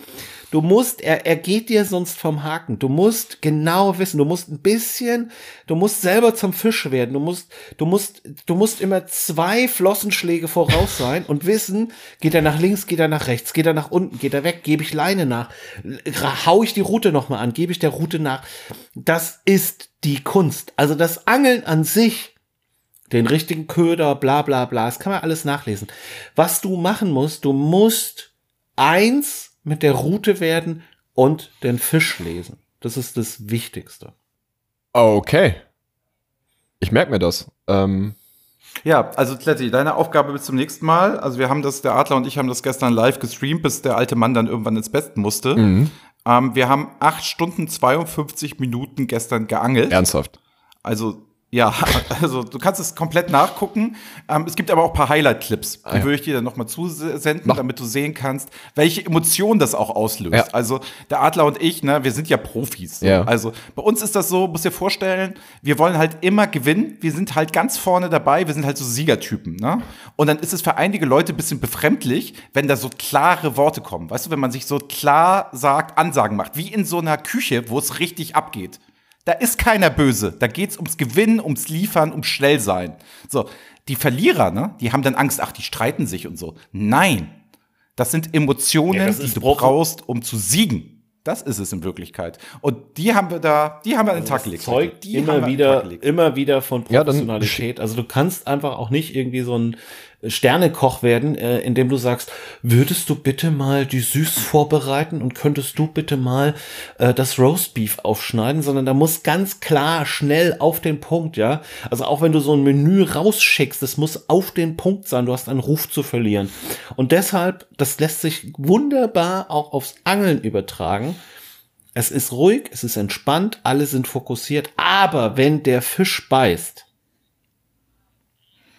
Du musst, er, er geht dir sonst vom Haken. Du musst genau wissen, du musst ein bisschen, du musst selber zum Fisch werden. Du musst, du musst, du musst immer zwei Flossenschläge voraus sein und wissen, geht er nach links, geht er nach rechts, geht er nach unten, geht er weg, gebe ich Leine nach, hau ich die Route nochmal an, gebe ich der Route nach. Das ist die Kunst. Also das Angeln an sich, den richtigen Köder, bla bla bla, das kann man alles nachlesen. Was du machen musst, du musst eins mit der Route werden und den Fisch lesen. Das ist das Wichtigste. Okay. Ich merke mir das. Ähm, Ja, also Kletti, deine Aufgabe bis zum nächsten Mal. Also wir haben das, der Adler und ich haben das gestern live gestreamt, bis der alte Mann dann irgendwann ins Bett musste. mhm. Ähm, wir haben acht Stunden 52 Minuten gestern geangelt. Ernsthaft. Also ja, also du kannst es komplett nachgucken. Ähm, es gibt aber auch ein paar Highlight-Clips, die Ah, ja. würde ich dir dann nochmal zusenden, Mach. damit du sehen kannst, welche Emotionen das auch auslöst. Ja. Also der Adler und ich, ne, wir sind ja Profis. Ja. Also bei uns ist das so, musst dir vorstellen, wir wollen halt immer gewinnen. Wir sind halt ganz vorne dabei, wir sind halt so Siegertypen. Ne? Und dann ist es für einige Leute ein bisschen befremdlich, wenn da so klare Worte kommen. Weißt du, wenn man sich so klar sagt, Ansagen macht, wie in so einer Küche, wo es richtig abgeht. Da ist keiner böse. Da geht's ums Gewinnen, ums Liefern, ums Schnellsein. So, die Verlierer, ne, die haben dann Angst, ach, die streiten sich und so. Nein. Das sind Emotionen, Ja, das die du brauchst, um zu siegen. Das ist es in Wirklichkeit. Und die haben wir da, die haben wir an den Tag gelegt. Also zeugt Die immer wieder, immer wieder von Ja, Professionalität. also du kannst einfach auch nicht irgendwie so ein Sternekoch werden, äh, indem du sagst, würdest du bitte mal die Süß vorbereiten und könntest du bitte mal äh, das Roastbeef aufschneiden, sondern da muss ganz klar, schnell auf den Punkt, ja. Also auch wenn du so ein Menü rausschickst, das muss auf den Punkt sein, du hast einen Ruf zu verlieren. Und deshalb, das lässt sich wunderbar auch aufs Angeln übertragen. Es ist ruhig, es ist entspannt, alle sind fokussiert, aber wenn der Fisch beißt,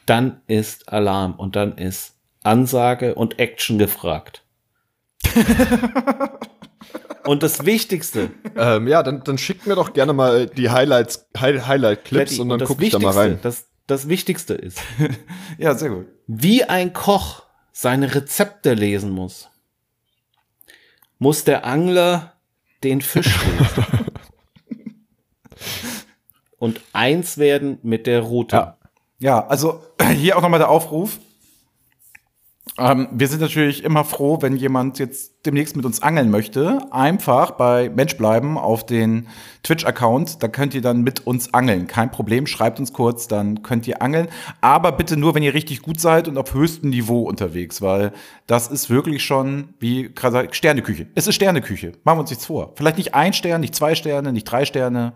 dann ist Alarm und dann ist Ansage und Action gefragt. und das Wichtigste, Ähm, ja, dann, dann schickt mir doch gerne mal die Highlights, Hi Highlight-Clips und dann das gucke ich da mal rein. Das, das Wichtigste ist, Ja, sehr gut. wie ein Koch seine Rezepte lesen muss, muss der Angler den Fisch lesen. und eins werden mit der Route. Ja. Ja, also hier auch nochmal der Aufruf. Ähm, wir sind natürlich immer froh, wenn jemand jetzt demnächst mit uns angeln möchte. Einfach bei Mensch bleiben auf den Twitch-Account. Da könnt ihr dann mit uns angeln. Kein Problem, schreibt uns kurz, dann könnt ihr angeln. Aber bitte nur, wenn ihr richtig gut seid und auf höchstem Niveau unterwegs, weil das ist wirklich schon, wie gerade Sterneküche. Es ist Sterneküche. Machen wir uns nichts vor. Vielleicht nicht ein Stern, nicht zwei Sterne, nicht drei Sterne,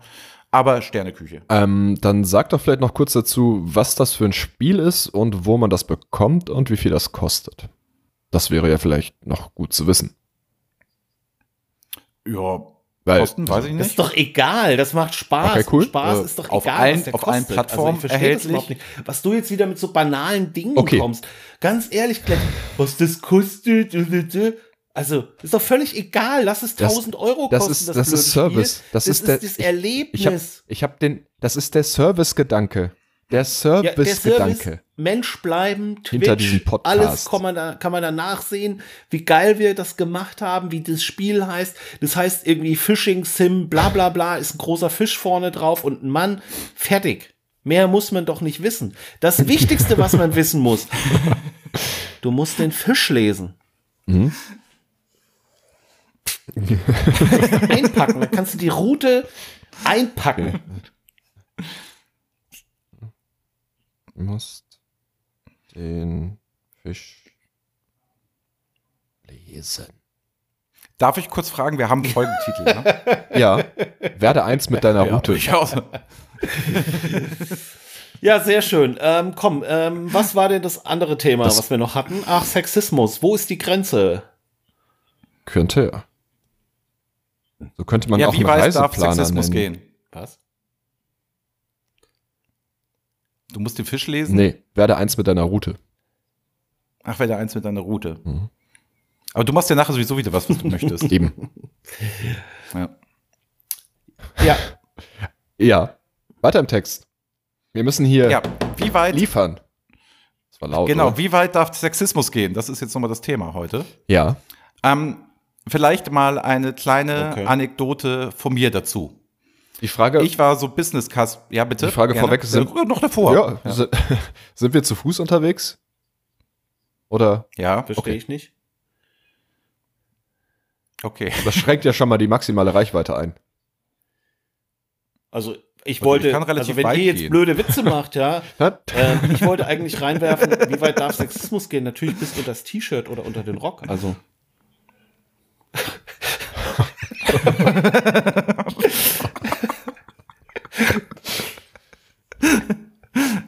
aber Sterneküche. Ähm, dann sag doch vielleicht noch kurz dazu, was das für ein Spiel ist und wo man das bekommt und wie viel das kostet. Das wäre ja vielleicht noch gut zu wissen. Ja, Weil, Kosten, weiß ich Das nicht. ist doch egal, das macht Spaß. Okay, cool. Spaß Äh, ist doch auf egal, allen- was der auf allen kostet. Plattformen also das erhältlich. Was du jetzt wieder mit so banalen Dingen Okay. kommst. Ganz ehrlich, Glenn, was das kostet, also ist doch völlig egal, lass es Das- 1000 Euro das kosten. ist- das ist blöde Service. Spiel. Das ist der- das ich- Erlebnis. ich habe ich hab den, das ist der Service-Gedanke. Der ja, der Service, Service-Gedanke. Mensch bleiben, Twitch, Hinter diesem Podcast. alles kann man, da, kann man da nachsehen, wie geil wir das gemacht haben, wie das Spiel heißt. Das heißt irgendwie Fishing Sim, bla bla bla, ist ein großer Fisch vorne drauf und ein Mann, fertig. Mehr muss man doch nicht wissen. Das Wichtigste, was man wissen muss, du musst den Fisch lesen. Mhm. einpacken, dann kannst du die Route einpacken. Du musst den Fisch lesen. Darf ich kurz fragen, wir haben einen Folgentitel, ne? Ja, werde eins mit deiner Route. Ich auch. Ja, sehr schön. Ähm, komm, ähm, was war denn das andere Thema, Das- was wir noch hatten? Ach, Sexismus. Wo ist die Grenze? Könnte ja. So könnte man Ja, auch wie einen weit darf Reiseplaner Sexismus nennen. gehen? Was? Du musst den Fisch lesen? Nee, werde eins mit deiner Route. Ach, wäre der eins mit deiner Route. Mhm. Aber du machst ja nachher sowieso wieder was, was du möchtest. Eben. Ja. Ja, Ja. Weiter im Text. Wir müssen hier ja, wie weit, liefern. Das war laut. genau, Oder? wie weit darf Sexismus gehen? Das ist jetzt nochmal das Thema heute. Ja. Ähm, vielleicht mal eine kleine Okay. Anekdote von mir dazu. Die Frage, Ich war so Business Cast, ja bitte. Die Frage vorweg, sind- Äh, noch davor. ja, si- sind wir zu Fuß unterwegs? Oder ja, Verstehe Okay. ich nicht. okay. das schränkt ja schon mal die maximale Reichweite ein. Also ich Also, wollte, ich kann relativ also wenn weit ihr jetzt gehen. blöde Witze macht, ja, Ja, ähm, ich wollte eigentlich reinwerfen, wie weit darf Sexismus gehen? Natürlich bis unter das T-Shirt oder unter den Rock. Also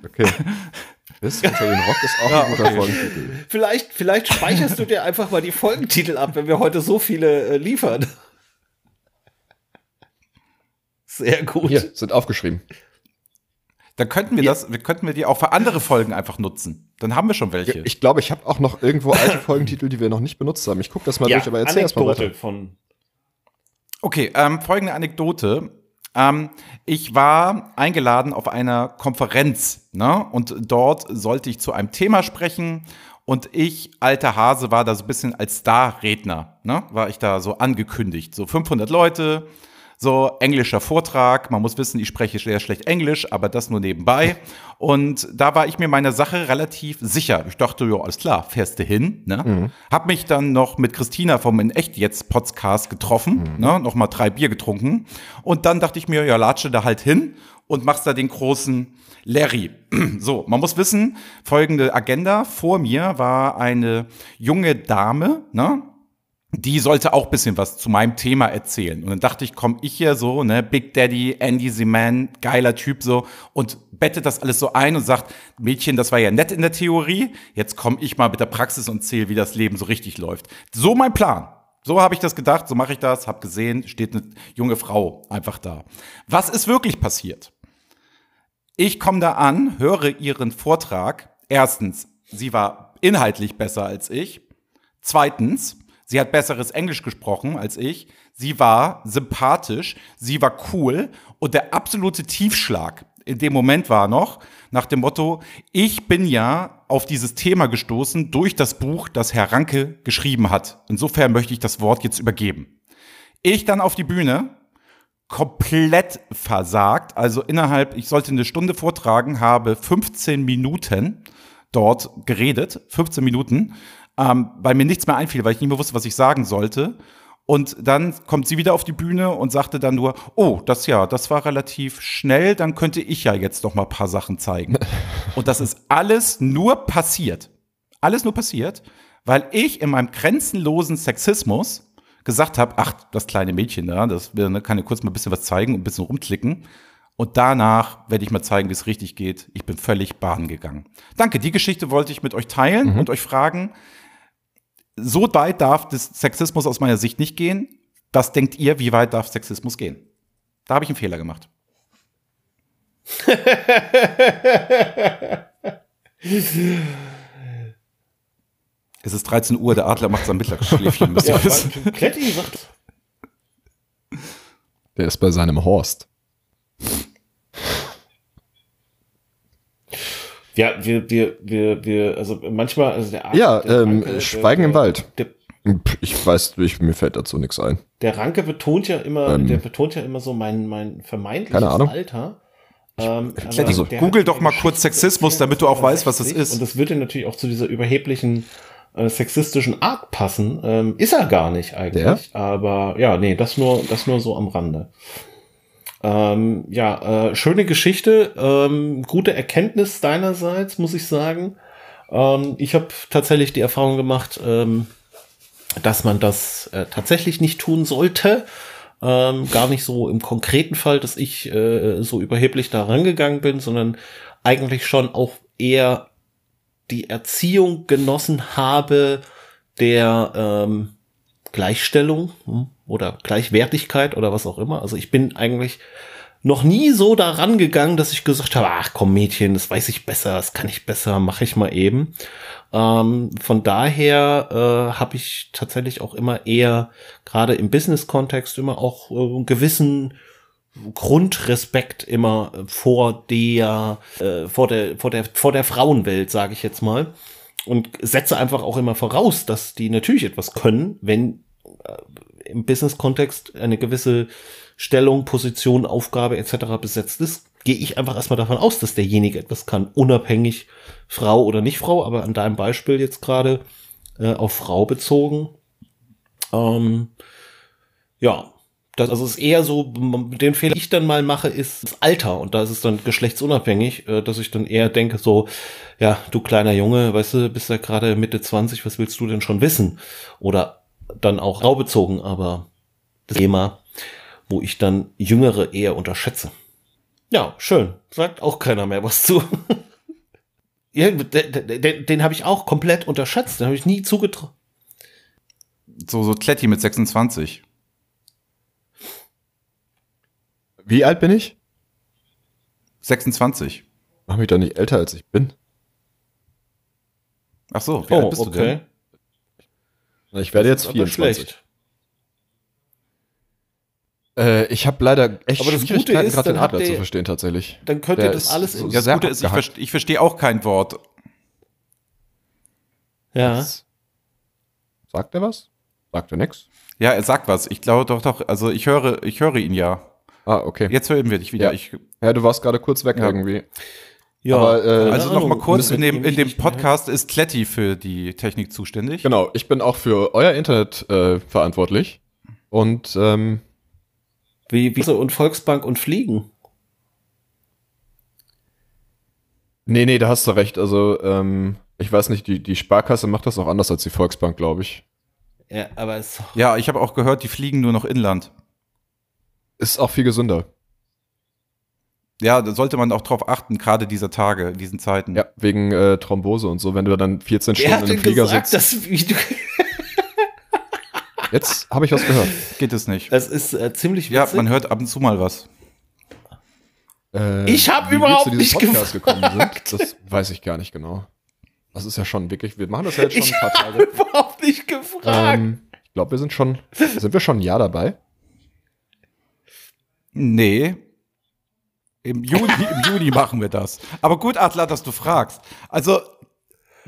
Okay. Bis unter den Rock ist auch Ja, ein guter okay. Folgentitel. vielleicht, vielleicht speicherst du dir einfach mal die Folgentitel ab, wenn wir heute so viele äh, liefern. Sehr gut. Hier, sind aufgeschrieben. Dann könnten wir das, wir könnten wir die auch für andere Folgen einfach nutzen. Dann haben wir schon welche. Ich glaube, ich habe auch noch irgendwo alte Folgentitel, die wir noch nicht benutzt haben. Ich gucke das mal durch, aber erzähl erst mal Anekdote weiter. von Okay, ähm, folgende Anekdote. Ähm, ich war eingeladen auf einer Konferenz, ne? Und dort sollte ich zu einem Thema sprechen. Und ich, alter Hase, war da so ein bisschen als Star-Redner, ne? War ich da so angekündigt. So 500 Leute, so englischer Vortrag. Man muss wissen, ich spreche sehr schlecht Englisch, aber das nur nebenbei. Und da war ich mir meiner Sache relativ sicher. Ich dachte, ja, alles klar, fährst du hin. Ne? Hab mich dann noch mit Christina vom In Echt Jetzt Podcast getroffen, ne? noch mal drei Bier getrunken. Und dann dachte ich mir, ja, latsche da halt hin und machst da den großen Larry. So, man muss wissen, folgende Agenda. Vor mir war eine junge Dame, ne? Die sollte auch bisschen was zu meinem Thema erzählen. Und dann dachte ich, komm ich hier so, ne, Big Daddy, Andy Zeman, geiler Typ so und bettet das alles so ein und sagt, Mädchen, das war ja nett in der Theorie, jetzt komme ich mal mit der Praxis und zähle, wie das Leben so richtig läuft. So mein Plan. So habe ich das gedacht, so mache ich das, habe gesehen, steht eine junge Frau einfach da. Was ist wirklich passiert? Ich komme da an, höre ihren Vortrag. Erstens, sie war inhaltlich besser als ich. Zweitens, sie hat besseres Englisch gesprochen als ich. Sie war sympathisch, sie war cool und der absolute Tiefschlag in dem Moment war noch nach dem Motto, ich bin ja auf dieses Thema gestoßen durch das Buch, das Herr Ranke geschrieben hat. Insofern möchte ich das Wort jetzt übergeben. Ich dann auf die Bühne, komplett versagt. Also innerhalb, ich sollte eine Stunde vortragen, habe 15 Minuten dort geredet, 15 Minuten, ähm, weil mir nichts mehr einfiel, weil ich nicht mehr wusste, was ich sagen sollte. Und dann kommt sie wieder auf die Bühne und sagte dann nur, oh, das ja, das war relativ schnell, dann könnte ich ja jetzt noch mal ein paar Sachen zeigen. und das ist alles nur passiert. Alles nur passiert, weil ich in meinem grenzenlosen Sexismus gesagt habe, ach, das kleine Mädchen da, das ne, kann ja kurz mal ein bisschen was zeigen und ein bisschen rumklicken. Und danach werde ich mal zeigen, wie es richtig geht. Ich bin völlig baden gegangen. Danke, die Geschichte wollte ich mit euch teilen und euch fragen, so weit darf das Sexismus aus meiner Sicht nicht gehen. Was denkt ihr, wie weit darf Sexismus gehen? Da habe ich einen Fehler gemacht. es ist 13 Uhr, der Adler macht sein Mittagsschläfchen, müsst ihr Ja, Kletti Der ist bei seinem Horst. Ja, wir, wir, wir, wir, also manchmal, also der Ja, der ähm, Ranke, Schweigen der, im Wald. Der, Pff, Ich weiß, ich, mir fällt dazu nichts ein. der Ranke betont ja immer, Ähm. der betont ja immer so mein, mein vermeintliches Keine Ahnung. Alter. Ähm, aber Also, der google doch mal kurz Sexismus, damit du auch weißt, was es 60, ist. Und das würde natürlich auch zu dieser überheblichen äh, sexistischen Art passen. Ähm, ist er gar nicht eigentlich. Aber ja, nee, das nur, das nur so am Rande. Ähm, ja, äh, schöne Geschichte, ähm, gute Erkenntnis deinerseits, muss ich sagen. Ähm, ich habe tatsächlich die Erfahrung gemacht, ähm, dass man das äh, tatsächlich nicht tun sollte. Ähm, gar nicht so im konkreten Fall, dass ich äh, so überheblich da rangegangen bin, sondern eigentlich schon auch eher die Erziehung genossen habe der ähm, Gleichstellung hm, oder Gleichwertigkeit oder was auch immer. Also ich bin eigentlich noch nie so daran gegangen, dass ich gesagt habe, ach komm Mädchen, das weiß ich besser, das kann ich besser, mache ich mal eben. Ähm, von daher äh, habe ich tatsächlich auch immer eher, gerade im Business-Kontext, immer auch äh, einen gewissen Grundrespekt immer vor der, äh, vor der, vor der, vor der Frauenwelt, sage ich jetzt mal. Und setze einfach auch immer voraus, dass die natürlich etwas können, wenn äh, im Business-Kontext eine gewisse Stellung, Position, Aufgabe etc. besetzt ist, gehe ich einfach erstmal davon aus, dass derjenige etwas kann, unabhängig Frau oder nicht Frau, aber an deinem Beispiel jetzt gerade äh, auf Frau bezogen. Ähm, ja, das also ist eher so, den Fehler, den ich dann mal mache, ist das Alter und da ist es dann geschlechtsunabhängig, äh, dass ich dann eher denke so, ja, du kleiner Junge, weißt du, bist ja gerade Mitte 20, was willst du denn schon wissen? Oder dann auch raubezogen, aber das Thema, wo ich dann Jüngere eher unterschätze. Ja, schön. Sagt auch keiner mehr was zu. ja, den, den, den habe ich auch komplett unterschätzt. Den habe ich nie zugetraut. So, so Kletti mit 26. Wie alt bin ich? 26. Mach mich doch nicht älter, als ich bin. Ach so, wie Oh, alt bist du denn? Ich werde jetzt Das ist aber 24. schlecht. Äh, ich habe leider echt Aber das Schwierigkeiten, gerade den Adler zu verstehen tatsächlich. Dann könnt ihr das ist alles so. Ja, das Sehr Gute ist, ich, verste- ich verstehe auch kein Wort. Ja. Das- Sagt er was? Sagt er nix? Ja, er sagt was. Ich glaube doch, doch. Also ich höre, ich höre ihn ja. Ah, okay. Jetzt hören wir dich wieder. Ja. Ich, Ja, du warst gerade kurz weg Ja. irgendwie. Ja. Aber, äh, also noch Ahnung, mal kurz, in dem, in dem Podcast ist Kletti für die Technik zuständig. Genau, ich bin auch für euer Internet äh, verantwortlich. Und ähm, Wie, wie so und Volksbank und Fliegen. nee, nee, da hast du recht. Also, ähm, ich weiß nicht, die, die Sparkasse macht das auch anders als die Volksbank, glaube ich. Ja, aber es Ja, ich habe auch gehört, die fliegen nur noch inland. Ist auch viel gesünder. Ja, da sollte man auch drauf achten, gerade dieser Tage, diesen Zeiten. Ja, wegen äh, Thrombose und so, wenn du dann 14 Wer Stunden in einem Flieger gesagt, sitzt. dass wie du, Jetzt habe ich was gehört. Geht es nicht. das ist äh, ziemlich Ja, witzig. man hört ab und zu mal was. Äh, Ich hab wie wir überhaupt zu diesem nicht Podcast gekommen sind, das weiß ich gar nicht genau. Das ist ja schon wirklich, wir machen das ja jetzt schon ich ein paar habe Tage. überhaupt nicht gefragt. Ähm, ich glaube, wir sind schon, sind wir schon ein Jahr dabei? Nee. Im Juni, Im Juni machen wir das. Aber gut, Adler, dass du fragst. Also,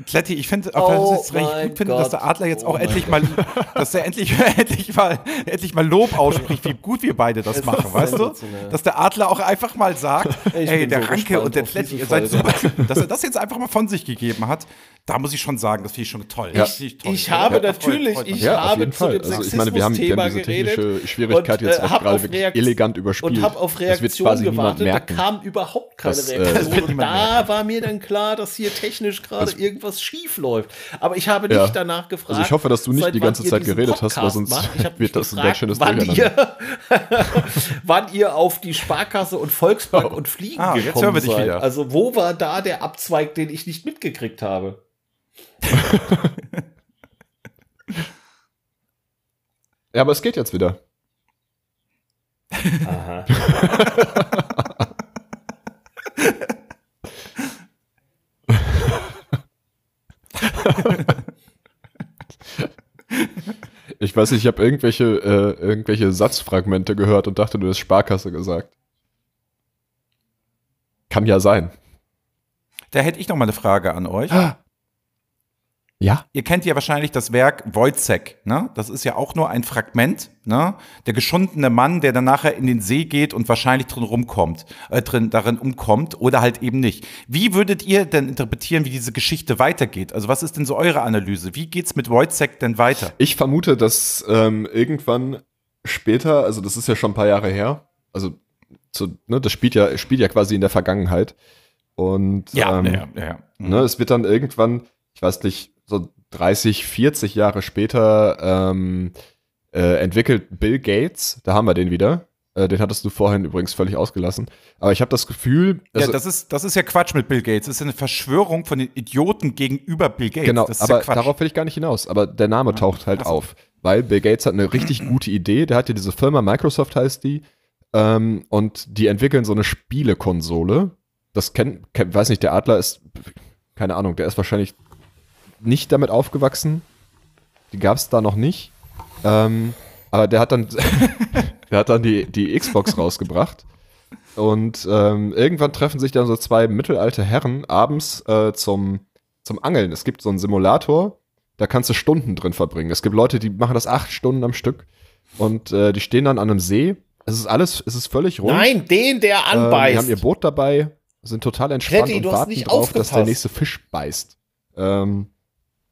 Kletti, ich finde, Oh oh es recht gut finden, dass der Adler jetzt Oh auch mein endlich mal, dass er endlich, endlich mal, endlich mal Lob ausspricht, wie gut wir beide das machen, ist weißt du? Dass der Adler auch einfach mal sagt, Ich ey, der so Ranke und der Kletti, ihr seid super Typen. Dass er das jetzt einfach mal von sich gegeben hat, da muss ich schon sagen, das finde ich schon toll. Ja. Richtig toll. Ich habe Ja, natürlich, ich Ja, habe zu Fall. dem Also ich meine, wir haben, wir haben diese technische geredet Schwierigkeit und, jetzt äh, auch gerade wirklich Reakt- elegant überspielt. und habe auf Das Reaktion gewartet. Da kam überhaupt keine Das, äh, Reaktion. das und da war mir dann klar, dass hier technisch gerade Das- irgendwas schief läuft. Aber ich habe nicht Ja. danach gefragt. Also ich hoffe, dass du nicht die ganze Zeit geredet hast, weil Podcast sonst macht. Ich habe wird das ein ganz gefragt, schönes wann ihr, wann ihr auf die Sparkasse und Volksbank Oh. und Fliegen Ah, jetzt gekommen hören wir dich seid. wieder. Also wo war da der Abzweig, den ich nicht mitgekriegt habe? Ja, aber es geht jetzt wieder. Aha. Ich weiß nicht, ich habe irgendwelche, äh, irgendwelche Satzfragmente gehört und dachte, du hast Sparkasse gesagt. Kann ja sein. Da hätte ich noch mal eine Frage an euch. Ja? Ihr kennt ja wahrscheinlich das Werk Wojcek, ne? Das ist ja auch nur ein Fragment, ne? Der geschundene Mann, der dann nachher in den See geht und wahrscheinlich drin rumkommt, äh, drin, darin umkommt oder halt eben nicht. Wie würdet ihr denn interpretieren, wie diese Geschichte weitergeht? Also was ist denn so eure Analyse? Wie geht's mit Wojcek denn weiter? Ich vermute, dass ähm, irgendwann später, also das ist ja schon ein paar Jahre her, also zu, ne, das spielt ja, spielt ja quasi in der Vergangenheit. Und ähm, ja, ja. Ne, es wird dann irgendwann, ich weiß nicht, so 30, 40 Jahre später ähm, äh, entwickelt Bill Gates, da haben wir den wieder. Äh, den hattest du vorhin übrigens völlig ausgelassen. Aber ich habe das Gefühl, Ja, also- das ist, das ist ja Quatsch mit Bill Gates. Das ist eine Verschwörung von den Idioten gegenüber Bill Gates. genau, das ist aber ja darauf will ich gar nicht hinaus. Aber der Name taucht halt auf, weil Bill Gates hat eine richtig gute Idee. Der hat ja diese Firma, Microsoft heißt die, ähm, und die entwickeln so eine Spielekonsole. Das kennt, kennt, weiß nicht, der Adler ist, keine Ahnung, der ist wahrscheinlich nicht damit aufgewachsen. Die gab es da noch nicht. Ähm, aber der hat dann, der hat dann die, die Xbox rausgebracht. Und ähm, irgendwann treffen sich dann so zwei mittelalte Herren abends äh, zum, zum Angeln. Es gibt so einen Simulator, da kannst du Stunden drin verbringen. Es gibt Leute, die machen das acht Stunden am Stück und äh, die stehen dann an einem See. Es ist alles, es ist völlig ruhig. Nein, den, der Ähm, anbeißt. die haben ihr Boot dabei, sind total entspannt Kletti, und warten nicht drauf, dass der aufgepasst. nächste Fisch beißt. Ähm,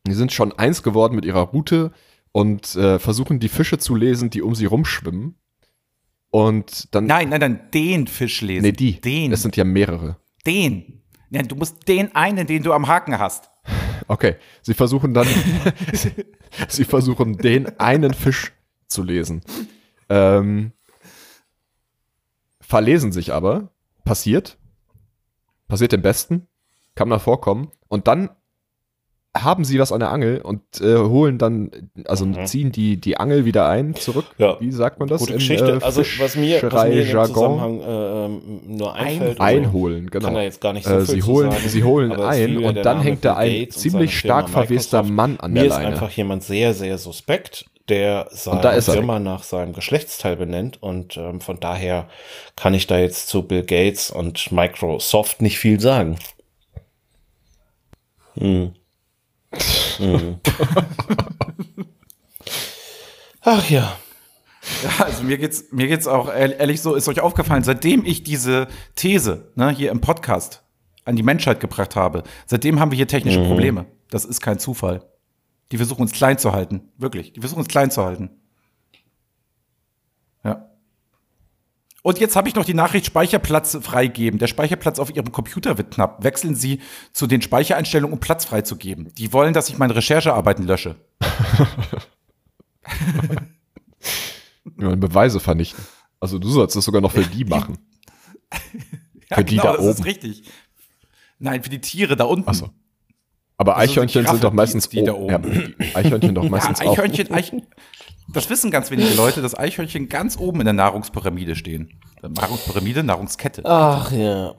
die sind schon eins geworden mit ihrer Route und äh, versuchen die Fische zu lesen, die um sie rumschwimmen. Und dann. Nein, nein, nein, den Fisch lesen. nee, die. Den. Es sind ja mehrere. den. Ja, du musst den einen, den du am Haken hast. Okay. Sie versuchen dann. sie versuchen den einen Fisch zu lesen. Ähm, verlesen sich aber. Passiert. Passiert dem Besten. Kann mal vorkommen. Und dann haben sie was an der Angel und äh, holen dann, also Mhm. ziehen die, die Angel wieder ein, zurück. Ja. Wie sagt man das? Gute im, Geschichte. äh, also was mir, was mir in dem Fischerei-Jargon? Zusammenhang äh, ähm, nur einfällt, also, Einholen, genau. kann da jetzt gar nicht so Äh, viel sie holen, sagen, sie holen ein und dann Name hängt da ein ziemlich stark Firma verwester Microsoft. Mann an Mir der ist Leine. einfach jemand sehr, sehr suspekt, der seine ist er. Firma nach seinem Geschlechtsteil benennt und ähm, von daher kann ich da jetzt zu Bill Gates und Microsoft nicht viel sagen. Hm. Hm. Ach ja. Ja, also mir geht's, mir geht's auch ehr- ehrlich so, ist euch aufgefallen, seitdem ich diese These ne, hier im Podcast an die Menschheit gebracht habe, seitdem haben wir hier technische Probleme. Das ist kein Zufall. Die versuchen uns klein zu halten. Wirklich. Die versuchen uns klein zu halten. Ja. Und jetzt habe ich noch die Nachricht Speicherplatz freigeben. Der Speicherplatz auf Ihrem Computer wird knapp. Wechseln Sie zu den Speichereinstellungen, um Platz freizugeben. Die wollen, dass ich meine Recherchearbeiten lösche. Wir wollen Beweise vernichten. Also du sollst das sogar noch für die machen. Ja, Für die genau, da das ist oben. richtig. Nein, für die Tiere da unten. Ach so. Aber Also Eichhörnchen sind doch meistens die- die da oben. Ja, Eichhörnchen doch meistens ja, auch. Eichhörnchen, Eich, das wissen ganz wenige Leute, dass Eichhörnchen ganz oben in der Nahrungspyramide stehen. Nahrungspyramide, Nahrungskette. Ach ja.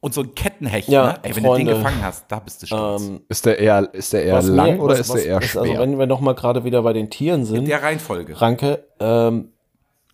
Und so ein Kettenhecht, Ja, ne? Ey, wenn Freunde, du den gefangen hast, da bist du stolz. Ähm, Ist der eher, ist der eher was lang mir- oder was- ist was- der eher ist- schwer? Also wenn wir noch mal gerade wieder bei den Tieren In sind, der Reihenfolge. Ranke, ähm,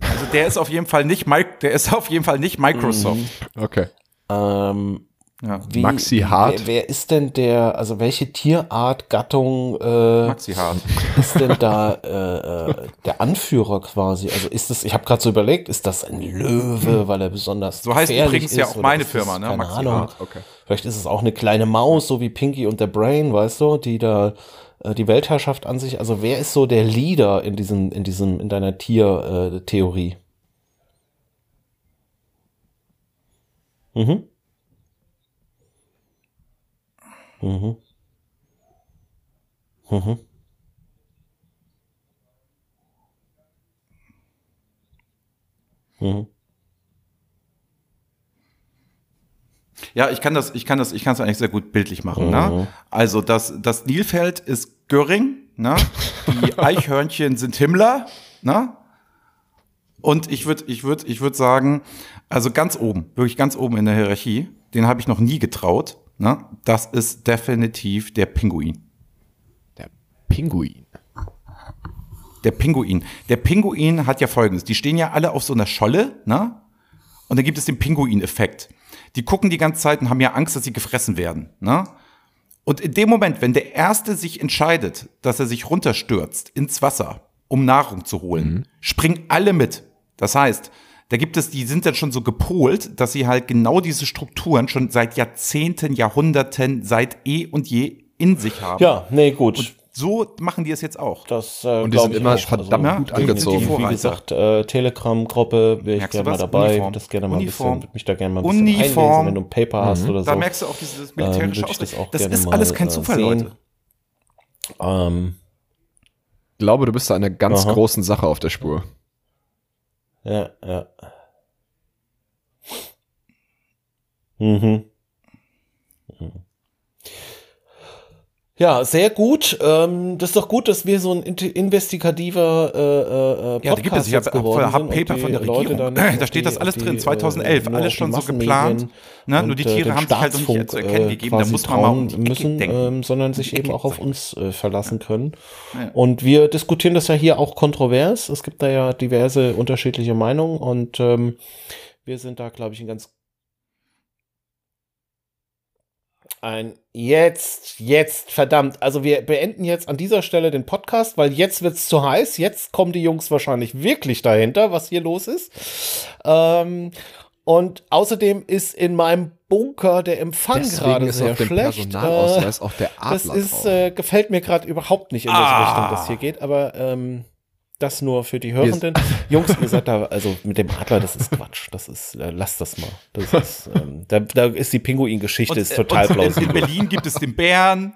Also der ist auf jeden Fall nicht, der ist auf jeden Fall nicht Microsoft. okay. ähm, Ja. wie, Maxi Hart. Wer, wer ist denn der, also welche Tierart, Gattung äh, Maxi Hart. ist denn da äh, äh, der Anführer quasi? Also ist das, ich habe gerade so überlegt, ist das ein Löwe, weil er besonders So heißt übrigens ja ist, auch oder meine ist Firma, das, ne? Keine Maxi Ahnung. Hart. Okay. Vielleicht ist es auch eine kleine Maus, so wie Pinky und der Brain, weißt du, die da äh, die Weltherrschaft an sich. Also wer ist so der Leader in diesem, in diesem, in deiner Tiertheorie? Äh, Theorie? mhm. Mhm. Mhm. Mhm. Ja, ich kann das, ich kann das, ich kann es eigentlich sehr gut bildlich machen. Ne? Also das, das Nilfeld ist Göring, ne? die Eichhörnchen sind Himmler, ne? Und ich würde, ich würde, ich würde sagen, also ganz oben, wirklich ganz oben in der Hierarchie, den habe ich noch nie getraut. Ne? Das ist definitiv der Pinguin. Der Pinguin. Der Pinguin. Der Pinguin hat ja folgendes: Die stehen ja alle auf so einer Scholle, ne? Und dann gibt es den Pinguin-Effekt. Die gucken die ganze Zeit und haben ja Angst, dass sie gefressen werden, ne? Und in dem Moment, wenn der Erste sich entscheidet, dass er sich runterstürzt ins Wasser, um Nahrung zu holen, springen alle mit. Das heißt, da gibt es, die sind dann schon so gepolt, dass sie halt genau diese Strukturen schon seit Jahrzehnten, Jahrhunderten, seit eh und je in sich haben. Ja, nee, gut. So machen die es jetzt auch. Das, äh, Und die sind ich immer auch. verdammt Also, gut die- die angezogen. Vorreiter. Wie gesagt, äh, Telegram-Gruppe wäre ich Merkst du gerne mal dabei. Uniform. Das gerne mal ein Uniform. bisschen, würde mich da gerne mal ein bisschen Uniform. einlesen, wenn du ein Paper hast oder so. Da merkst du auch dieses ähm, militärische ich das Das gerne ist mal, alles kein äh, Zufall, sehen. Leute. Ähm, Ich glaube, du bist da einer ganz Aha. großen Sache auf der Spur. ja, ja. Mhm. Mhm. Ja, sehr gut. Ähm, das ist doch gut, dass wir so ein investigativer äh, äh, äh, Ja, da gibt es, Podcast ich jetzt habe hab Paper die von der Regierung. dann Da steht die- das alles auf drin, die, 2011, äh, alles die schon so geplant. Ne? Nur die äh, Tiere haben sich halt noch nicht zu erkennen äh, gegeben. Da muss man mal um die Ecke müssen, denken. ähm, sondern sich Die eben auch auf uns äh, verlassen können. Ja. Und wir diskutieren das ja hier auch kontrovers. Es gibt da ja diverse unterschiedliche Meinungen und ähm, wir sind da, glaube ich, ein ganz Ein jetzt, jetzt, verdammt. Also wir beenden jetzt an dieser Stelle den Podcast, weil jetzt wird's zu heiß. Jetzt kommen die Jungs wahrscheinlich wirklich dahinter, was hier los ist. Ähm, und außerdem ist in meinem Bunker der Empfang gerade sehr schlecht. Der das ist, äh, gefällt mir gerade überhaupt nicht, in welche Ah. Richtung das hier geht, aber ähm, das nur für die Hörenden. Jungs, ihr seid da, also mit dem Adler, das ist Quatsch. Das ist, äh, lasst das mal. Das ist, ähm, da, da ist die Pinguin-Geschichte ist total und in, in plausibel. Berlin gibt es den Bären.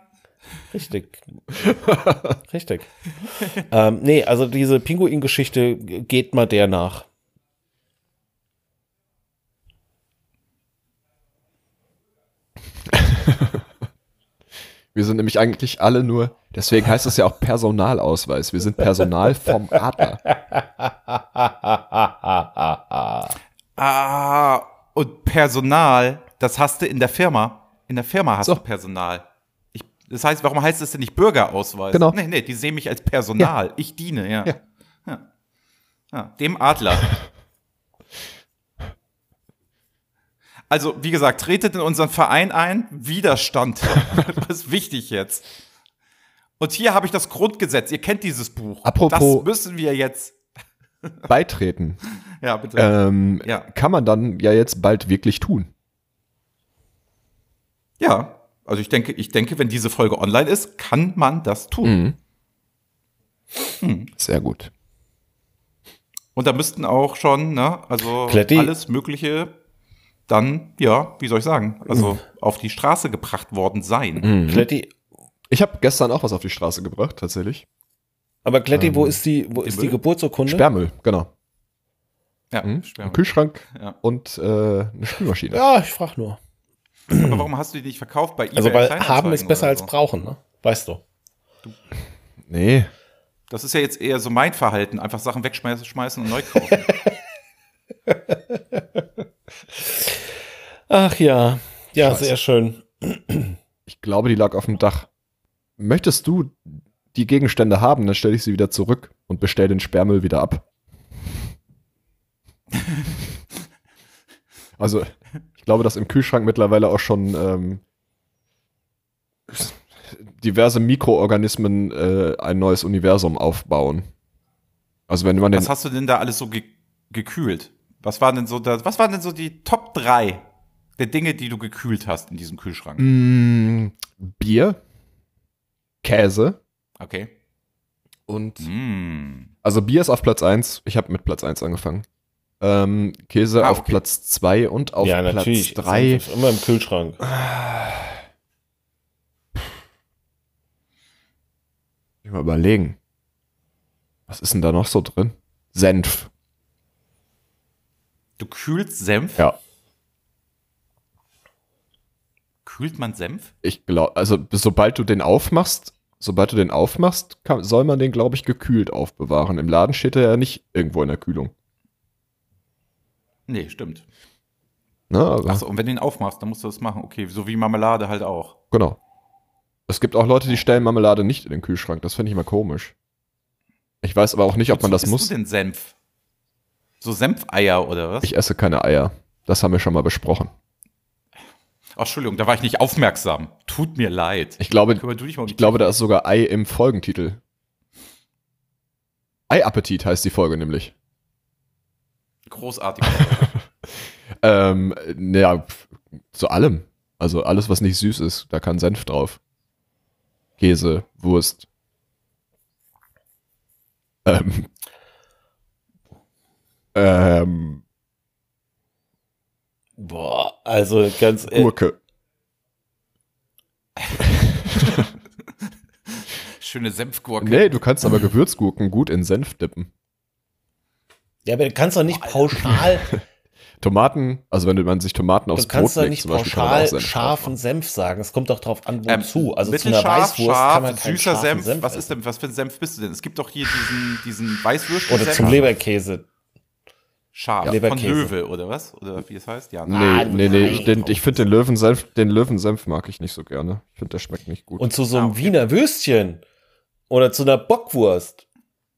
Richtig. Richtig. ähm, nee, also diese Pinguin-Geschichte geht mal der nach. Wir sind nämlich eigentlich alle nur, deswegen heißt es ja auch Personalausweis. Wir sind Personal vom Adler. Ah, und Personal, das hast du in der Firma. In der Firma hast So. du Personal. Ich, das heißt, warum heißt es denn nicht Bürgerausweis? Genau. Nee, nee, die sehen mich als Personal. Ich diene, ja. Ja. ja. ja. Dem Adler. Also, wie gesagt, tretet in unseren Verein ein. Widerstand. das ist wichtig jetzt. Und hier habe ich das Grundgesetz. Ihr kennt dieses Buch. Apropos- Das müssen wir jetzt. Beitreten. Ja, bitte. Ähm, Ja. Kann man dann ja jetzt bald wirklich tun. Ja, also ich denke, ich denke, wenn diese Folge online ist, kann man das tun. Sehr gut. Und da müssten auch schon, ne, also Kletti. alles Mögliche dann, ja, wie soll ich sagen, also auf die Straße gebracht worden sein. Kletti, Ich habe gestern auch was auf die Straße gebracht, tatsächlich. aber Kletti, wo ist die, wo ist die? Geburtsurkunde? Sperrmüll, genau. Ja, Mhm. Sperma. Ein Kühlschrank Ja. und äh, eine Spülmaschine. Ja, ich frag nur. Aber warum hast du die nicht verkauft bei eBay? Also, weil haben ist besser oder als so? brauchen, ne? Weißt du. Nee. Das ist ja jetzt eher so mein Verhalten, einfach Sachen wegschmeißen schmeißen und neu kaufen. Ach ja. Ja, Scheiße. sehr schön. Ich glaube, die lag auf dem Dach. Möchtest du die Gegenstände haben, dann stelle ich sie wieder zurück und bestell den Sperrmüll wieder ab. Also, ich glaube, dass im Kühlschrank mittlerweile auch schon ähm, diverse Mikroorganismen äh, ein neues Universum aufbauen. Also wenn man den Was hast du denn da alles so ge gekühlt? Was waren denn so da, was waren denn so die Top 3 der Dinge, die du gekühlt hast in diesem Kühlschrank? Mm, Bier, Käse Okay. und Mm. Also Bier ist auf Platz 1. Ich habe mit Platz 1 angefangen. Ähm, Käse Ah, auf okay. Platz 2 und auf ja, Platz natürlich. 3. Senf ist Immer im Kühlschrank. Ich mal überlegen. Was ist denn da noch so drin? Senf. Du kühlst Senf? Ja. Kühlt man Senf? Ich glaube, also sobald du den aufmachst, sobald du den aufmachst, kann, soll man den, glaube ich, gekühlt aufbewahren. Im Laden steht er ja nicht irgendwo in der Kühlung. Nee, stimmt. Achso, und wenn du ihn aufmachst, dann musst du das machen. Okay, so wie Marmelade halt auch. Genau. Es gibt auch Leute, die stellen Marmelade nicht in den Kühlschrank. Das finde ich mal komisch. Ich weiß aber auch nicht, ob man das muss. isst du denn Senf? So Senfeier oder was? Ich esse keine Eier. Das haben wir schon mal besprochen. Ach, Entschuldigung, da war ich nicht aufmerksam. Tut mir leid. Ich glaube, um ich glaube, da ist sogar Ei im Folgentitel. Ei-Appetit heißt die Folge nämlich. Großartig. Ähm, naja, zu allem. Also alles, was nicht süß ist, da kann Senf drauf. Käse, Wurst. Ähm. Ähm, Boah, also ganz äh, Gurke. Schöne Senfgurke. Nee, du kannst aber Gewürzgurken gut in Senf dippen. Ja, aber du kannst doch nicht pauschal, Tomaten, also wenn man sich Tomaten du aufs kannst Brot doch legt, nicht zum Beispiel, kann man auch pauschal Senf scharfen machen. Senf sagen. Es kommt doch drauf an, Ähm, wozu. also zu einer mittelscharf, Weißwurst scharf, kann man keinen süßer scharfen Senf. Was ist denn, was für ein Senf bist du denn? Es gibt doch hier diesen, diesen Weißwürsten. Oder zum Leberkäse. Scharf. Leberkäse. Von Löwe, oder was? Oder wie es heißt? Ja. Nee, Ah, nee, nee, ich, den, ich finde den Löwensenf, den Löwensenf mag ich nicht so gerne. Ich finde, der schmeckt nicht gut. Und zu so einem Ah, okay. Wiener Würstchen oder zu einer Bockwurst,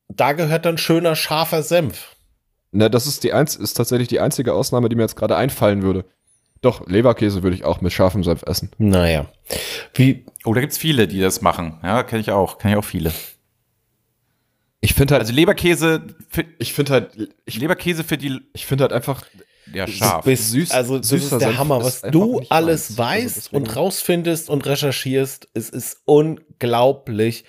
da gehört dann schöner scharfer Senf. Ne, das ist die einz ist tatsächlich die einzige Ausnahme, die mir jetzt gerade einfallen würde. Doch, Leberkäse würde ich auch mit scharfem Senf essen. Naja. Wie, Oh, da gibt's viele, die das machen. Ja, kenne ich auch. Kenne ich auch viele. Ich finde halt, Also Leberkäse, ich finde halt, ich, Leberkäse für die, ich finde halt einfach, ja, scharf. bist, Süß- also das ist süßer der Senf Hammer, was du alles meins. Also weißt deswegen- und rausfindest und recherchierst. Es ist unglaublich.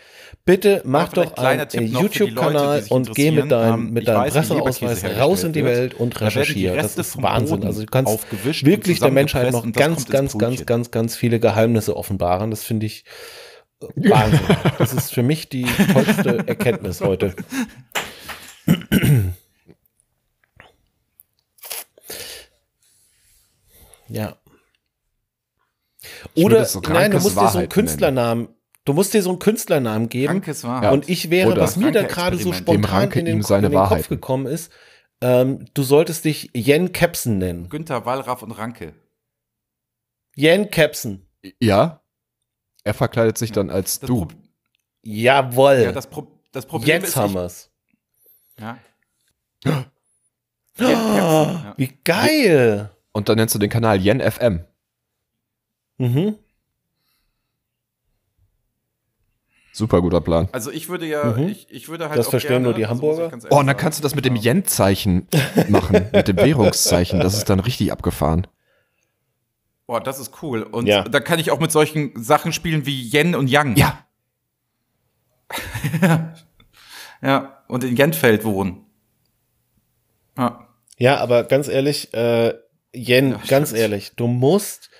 Bitte mach doch einen die YouTube-Kanal und geh mit deinem, Ähm, mit deinem Presseausweis raus in die Welt und Da recherchiere. Das ist Wahnsinn. Boden Also du kannst wirklich der Menschheit noch ganz, ganz, ganz, ganz, ganz viele Geheimnisse offenbaren. Das finde ich äh, Wahnsinn. Das ist für mich die tollste Erkenntnis heute. Ja. Oder so nein, du musst dir so einen Wahrheit Künstlernamen, du musst dir so einen Künstlernamen geben. Krankes. Und ich wäre, Oder was mir da gerade so spontan in den, in den Kopf gekommen ist, ähm, du solltest dich Jen Kepsen nennen. Günther Wallraff und Ranke. Jen Kepsen. ja, er verkleidet sich dann als Das du. Pro Jawoll. ja, das, Pro das Problem Jetzt ist, haben ich, wir's. ja. Oh, Ja. wie geil. Und dann nennst du den Kanal Yen FM. Mhm. Super guter Plan. Also ich würde ja, Mhm. ich, ich würde halt Das auch verstehen gerne, nur die also Hamburger. ganz Oh, und dann kannst du das mit dem ja. Yen-Zeichen machen, mit dem Währungszeichen. Das ist dann richtig abgefahren. Boah, das ist cool. Und Ja. da kann ich auch mit solchen Sachen spielen wie Yen und Yang. Ja. Ja, und in Jentfeld wohnen. Ja. Ja, aber ganz ehrlich, äh, Jen, Ja, ganz ehrlich, du musst,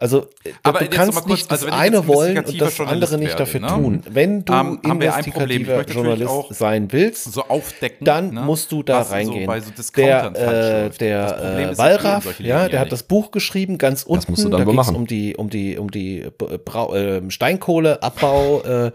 also äh, Aber du kannst kurz, nicht also das jetzt eine wollen und das andere nicht Journalist dafür werde, ne? tun. Wenn du Ähm, Problem. Ich investigativer Journalist auch sein willst, So aufdecken. dann ne, musst du da was reingehen. So bei so Discountern der falsch äh. Das der Problem äh, das Wallraff, ja, der hat das Buch geschrieben, ganz unten. musst du dann da geht's machen. um die um die um die Brau äh, Steinkohleabbau. äh,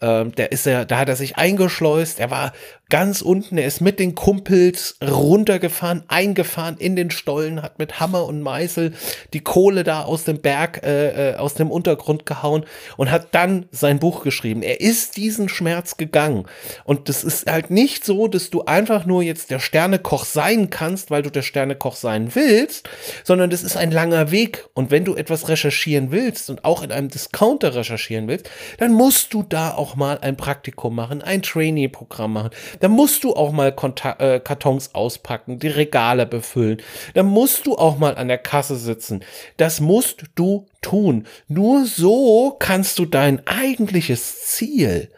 äh, der ist er, da hat er sich eingeschleust. Er war ganz unten. Er ist mit den Kumpels runtergefahren, eingefahren in den Stollen, hat mit Hammer und Meißel die Kohle da aus dem Berg, äh, äh, aus dem Untergrund gehauen und hat dann sein Buch geschrieben. Er ist diesen Schmerz gegangen. Und das ist halt nicht so, dass du einfach nur jetzt der Sternekoch sein kannst, weil du der Sternekoch sein willst, sondern das ist ein langer Weg. Und wenn du etwas recherchieren willst und auch in einem Discounter recherchieren willst, dann musst du da auch mal ein Praktikum machen, ein Trainee-Programm machen. Dann musst du auch mal Konta äh, Kartons auspacken, die Regale befüllen. Dann musst du auch mal an der Kasse sitzen. Das musst du tun. Nur so kannst du dein eigentliches Ziel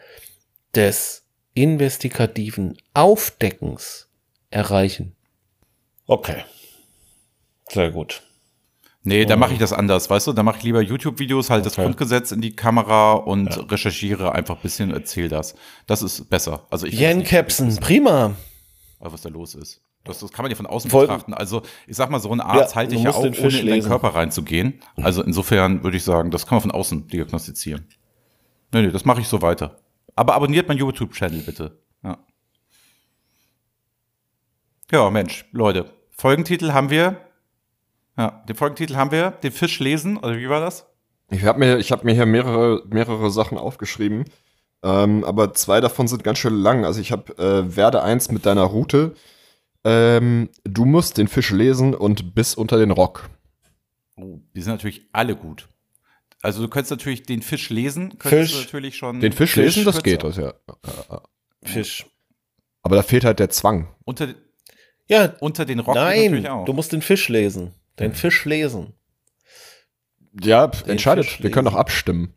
des investigativen Aufdeckens erreichen. Okay. Sehr gut. Nee, da mache ich das anders, weißt du? Da mache ich lieber YouTube-Videos, halt das Okay. Grundgesetz in die Kamera und recherchiere einfach ein bisschen, erzähl das. Das ist besser. Also ich nicht, Kepsen, prima. was da los ist. Das, das kann man ja von außen Voll- betrachten. Also ich sag mal, so einen Arzt Ja, halte ich ja auch, den ohne Fisch in lesen. Körper reinzugehen. Also insofern würde ich sagen, das kann man von außen diagnostizieren. Nee, nee, das mache ich so weiter. Aber abonniert meinen YouTube-Channel bitte. Ja. ja, Mensch, Leute. Folgentitel haben wir. Ja, den Folgentitel haben wir. Den Fisch lesen. Oder wie war das? Ich habe mir, ich hab mir hier mehrere, mehrere Sachen aufgeschrieben. Ähm, aber zwei davon sind ganz schön lang. Also ich habe äh, Werde eins mit deiner Route. Ähm, du musst den Fisch lesen und bis unter den Rock. Oh, die sind natürlich alle gut. Also du könntest natürlich den Fisch lesen, könntest Fisch. du natürlich schon. Den Fisch, Fisch lesen, das geht. Das ja. Fisch. Aber da fehlt halt der Zwang. Unter, Ja, unter den Rock nein, auch. du musst den Fisch lesen. Den Fisch lesen. Ja, pf, entscheidet. Fisch Wir können auch lesen. abstimmen.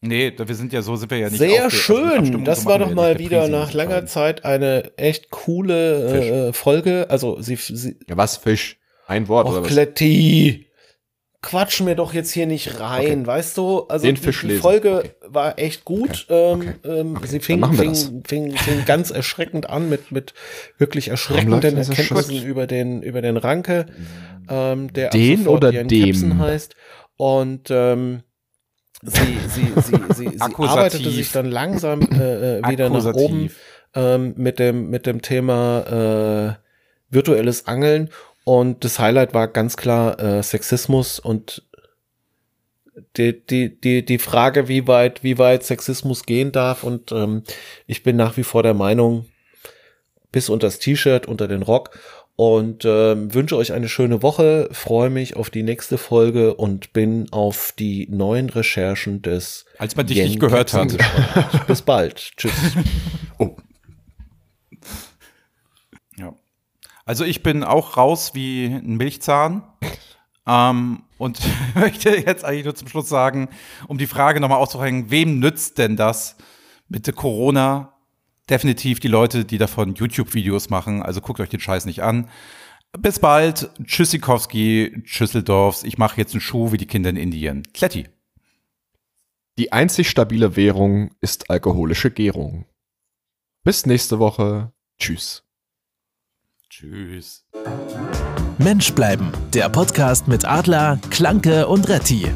Nee, wir sind ja so, sind wir ja nicht. Sehr also schön. Das so war doch mal wieder nach langer entscheiden. Zeit eine echt coole äh, Folge. Also sie, sie Ja, was? Fisch? Ein Wort Och, oder was? Kletti. Quatsch mir doch jetzt hier nicht rein, weißt du? Also Den die, Fisch die lesen. Folge Okay. war echt gut. Okay. Ähm, Okay. ähm, Okay. Sie fing, fing, fing, fing ganz erschreckend an mit, mit wirklich erschreckenden Erkenntnissen über den, über den Ranke, ähm, der Den oder dem? Heißt. Und ähm, sie, sie, sie, sie, sie arbeitete sich dann langsam äh, äh, wieder nach Akkusativ. oben ähm, mit dem mit dem Thema äh, virtuelles Angeln und das Highlight war ganz klar äh, Sexismus und die, die, die, die Frage, wie weit, wie weit Sexismus gehen darf und ähm, ich bin nach wie vor der Meinung, bis unter das T-Shirt, unter den Rock und ähm, wünsche euch eine schöne Woche, freue mich auf die nächste Folge und bin auf die neuen Recherchen des Als man dich nicht gehört hat. Bis bald. Tschüss. Oh. Ja. Also ich bin auch raus wie ein Milchzahn. Ähm, und möchte jetzt eigentlich nur zum Schluss sagen, um die Frage nochmal auszuhängen, wem nützt denn das mit Corona? Definitiv die Leute, die davon YouTube-Videos machen. Also guckt euch den Scheiß nicht an. Bis bald. Tschüssikowski, Schüsseldorfs. Ich mache jetzt einen Schuh wie die Kinder in Indien. Kletti. Die einzig stabile Währung ist alkoholische Gärung. Bis nächste Woche. Tschüss. Tschüss. Mensch bleiben, der Podcast mit Adler, Klanke und Retti.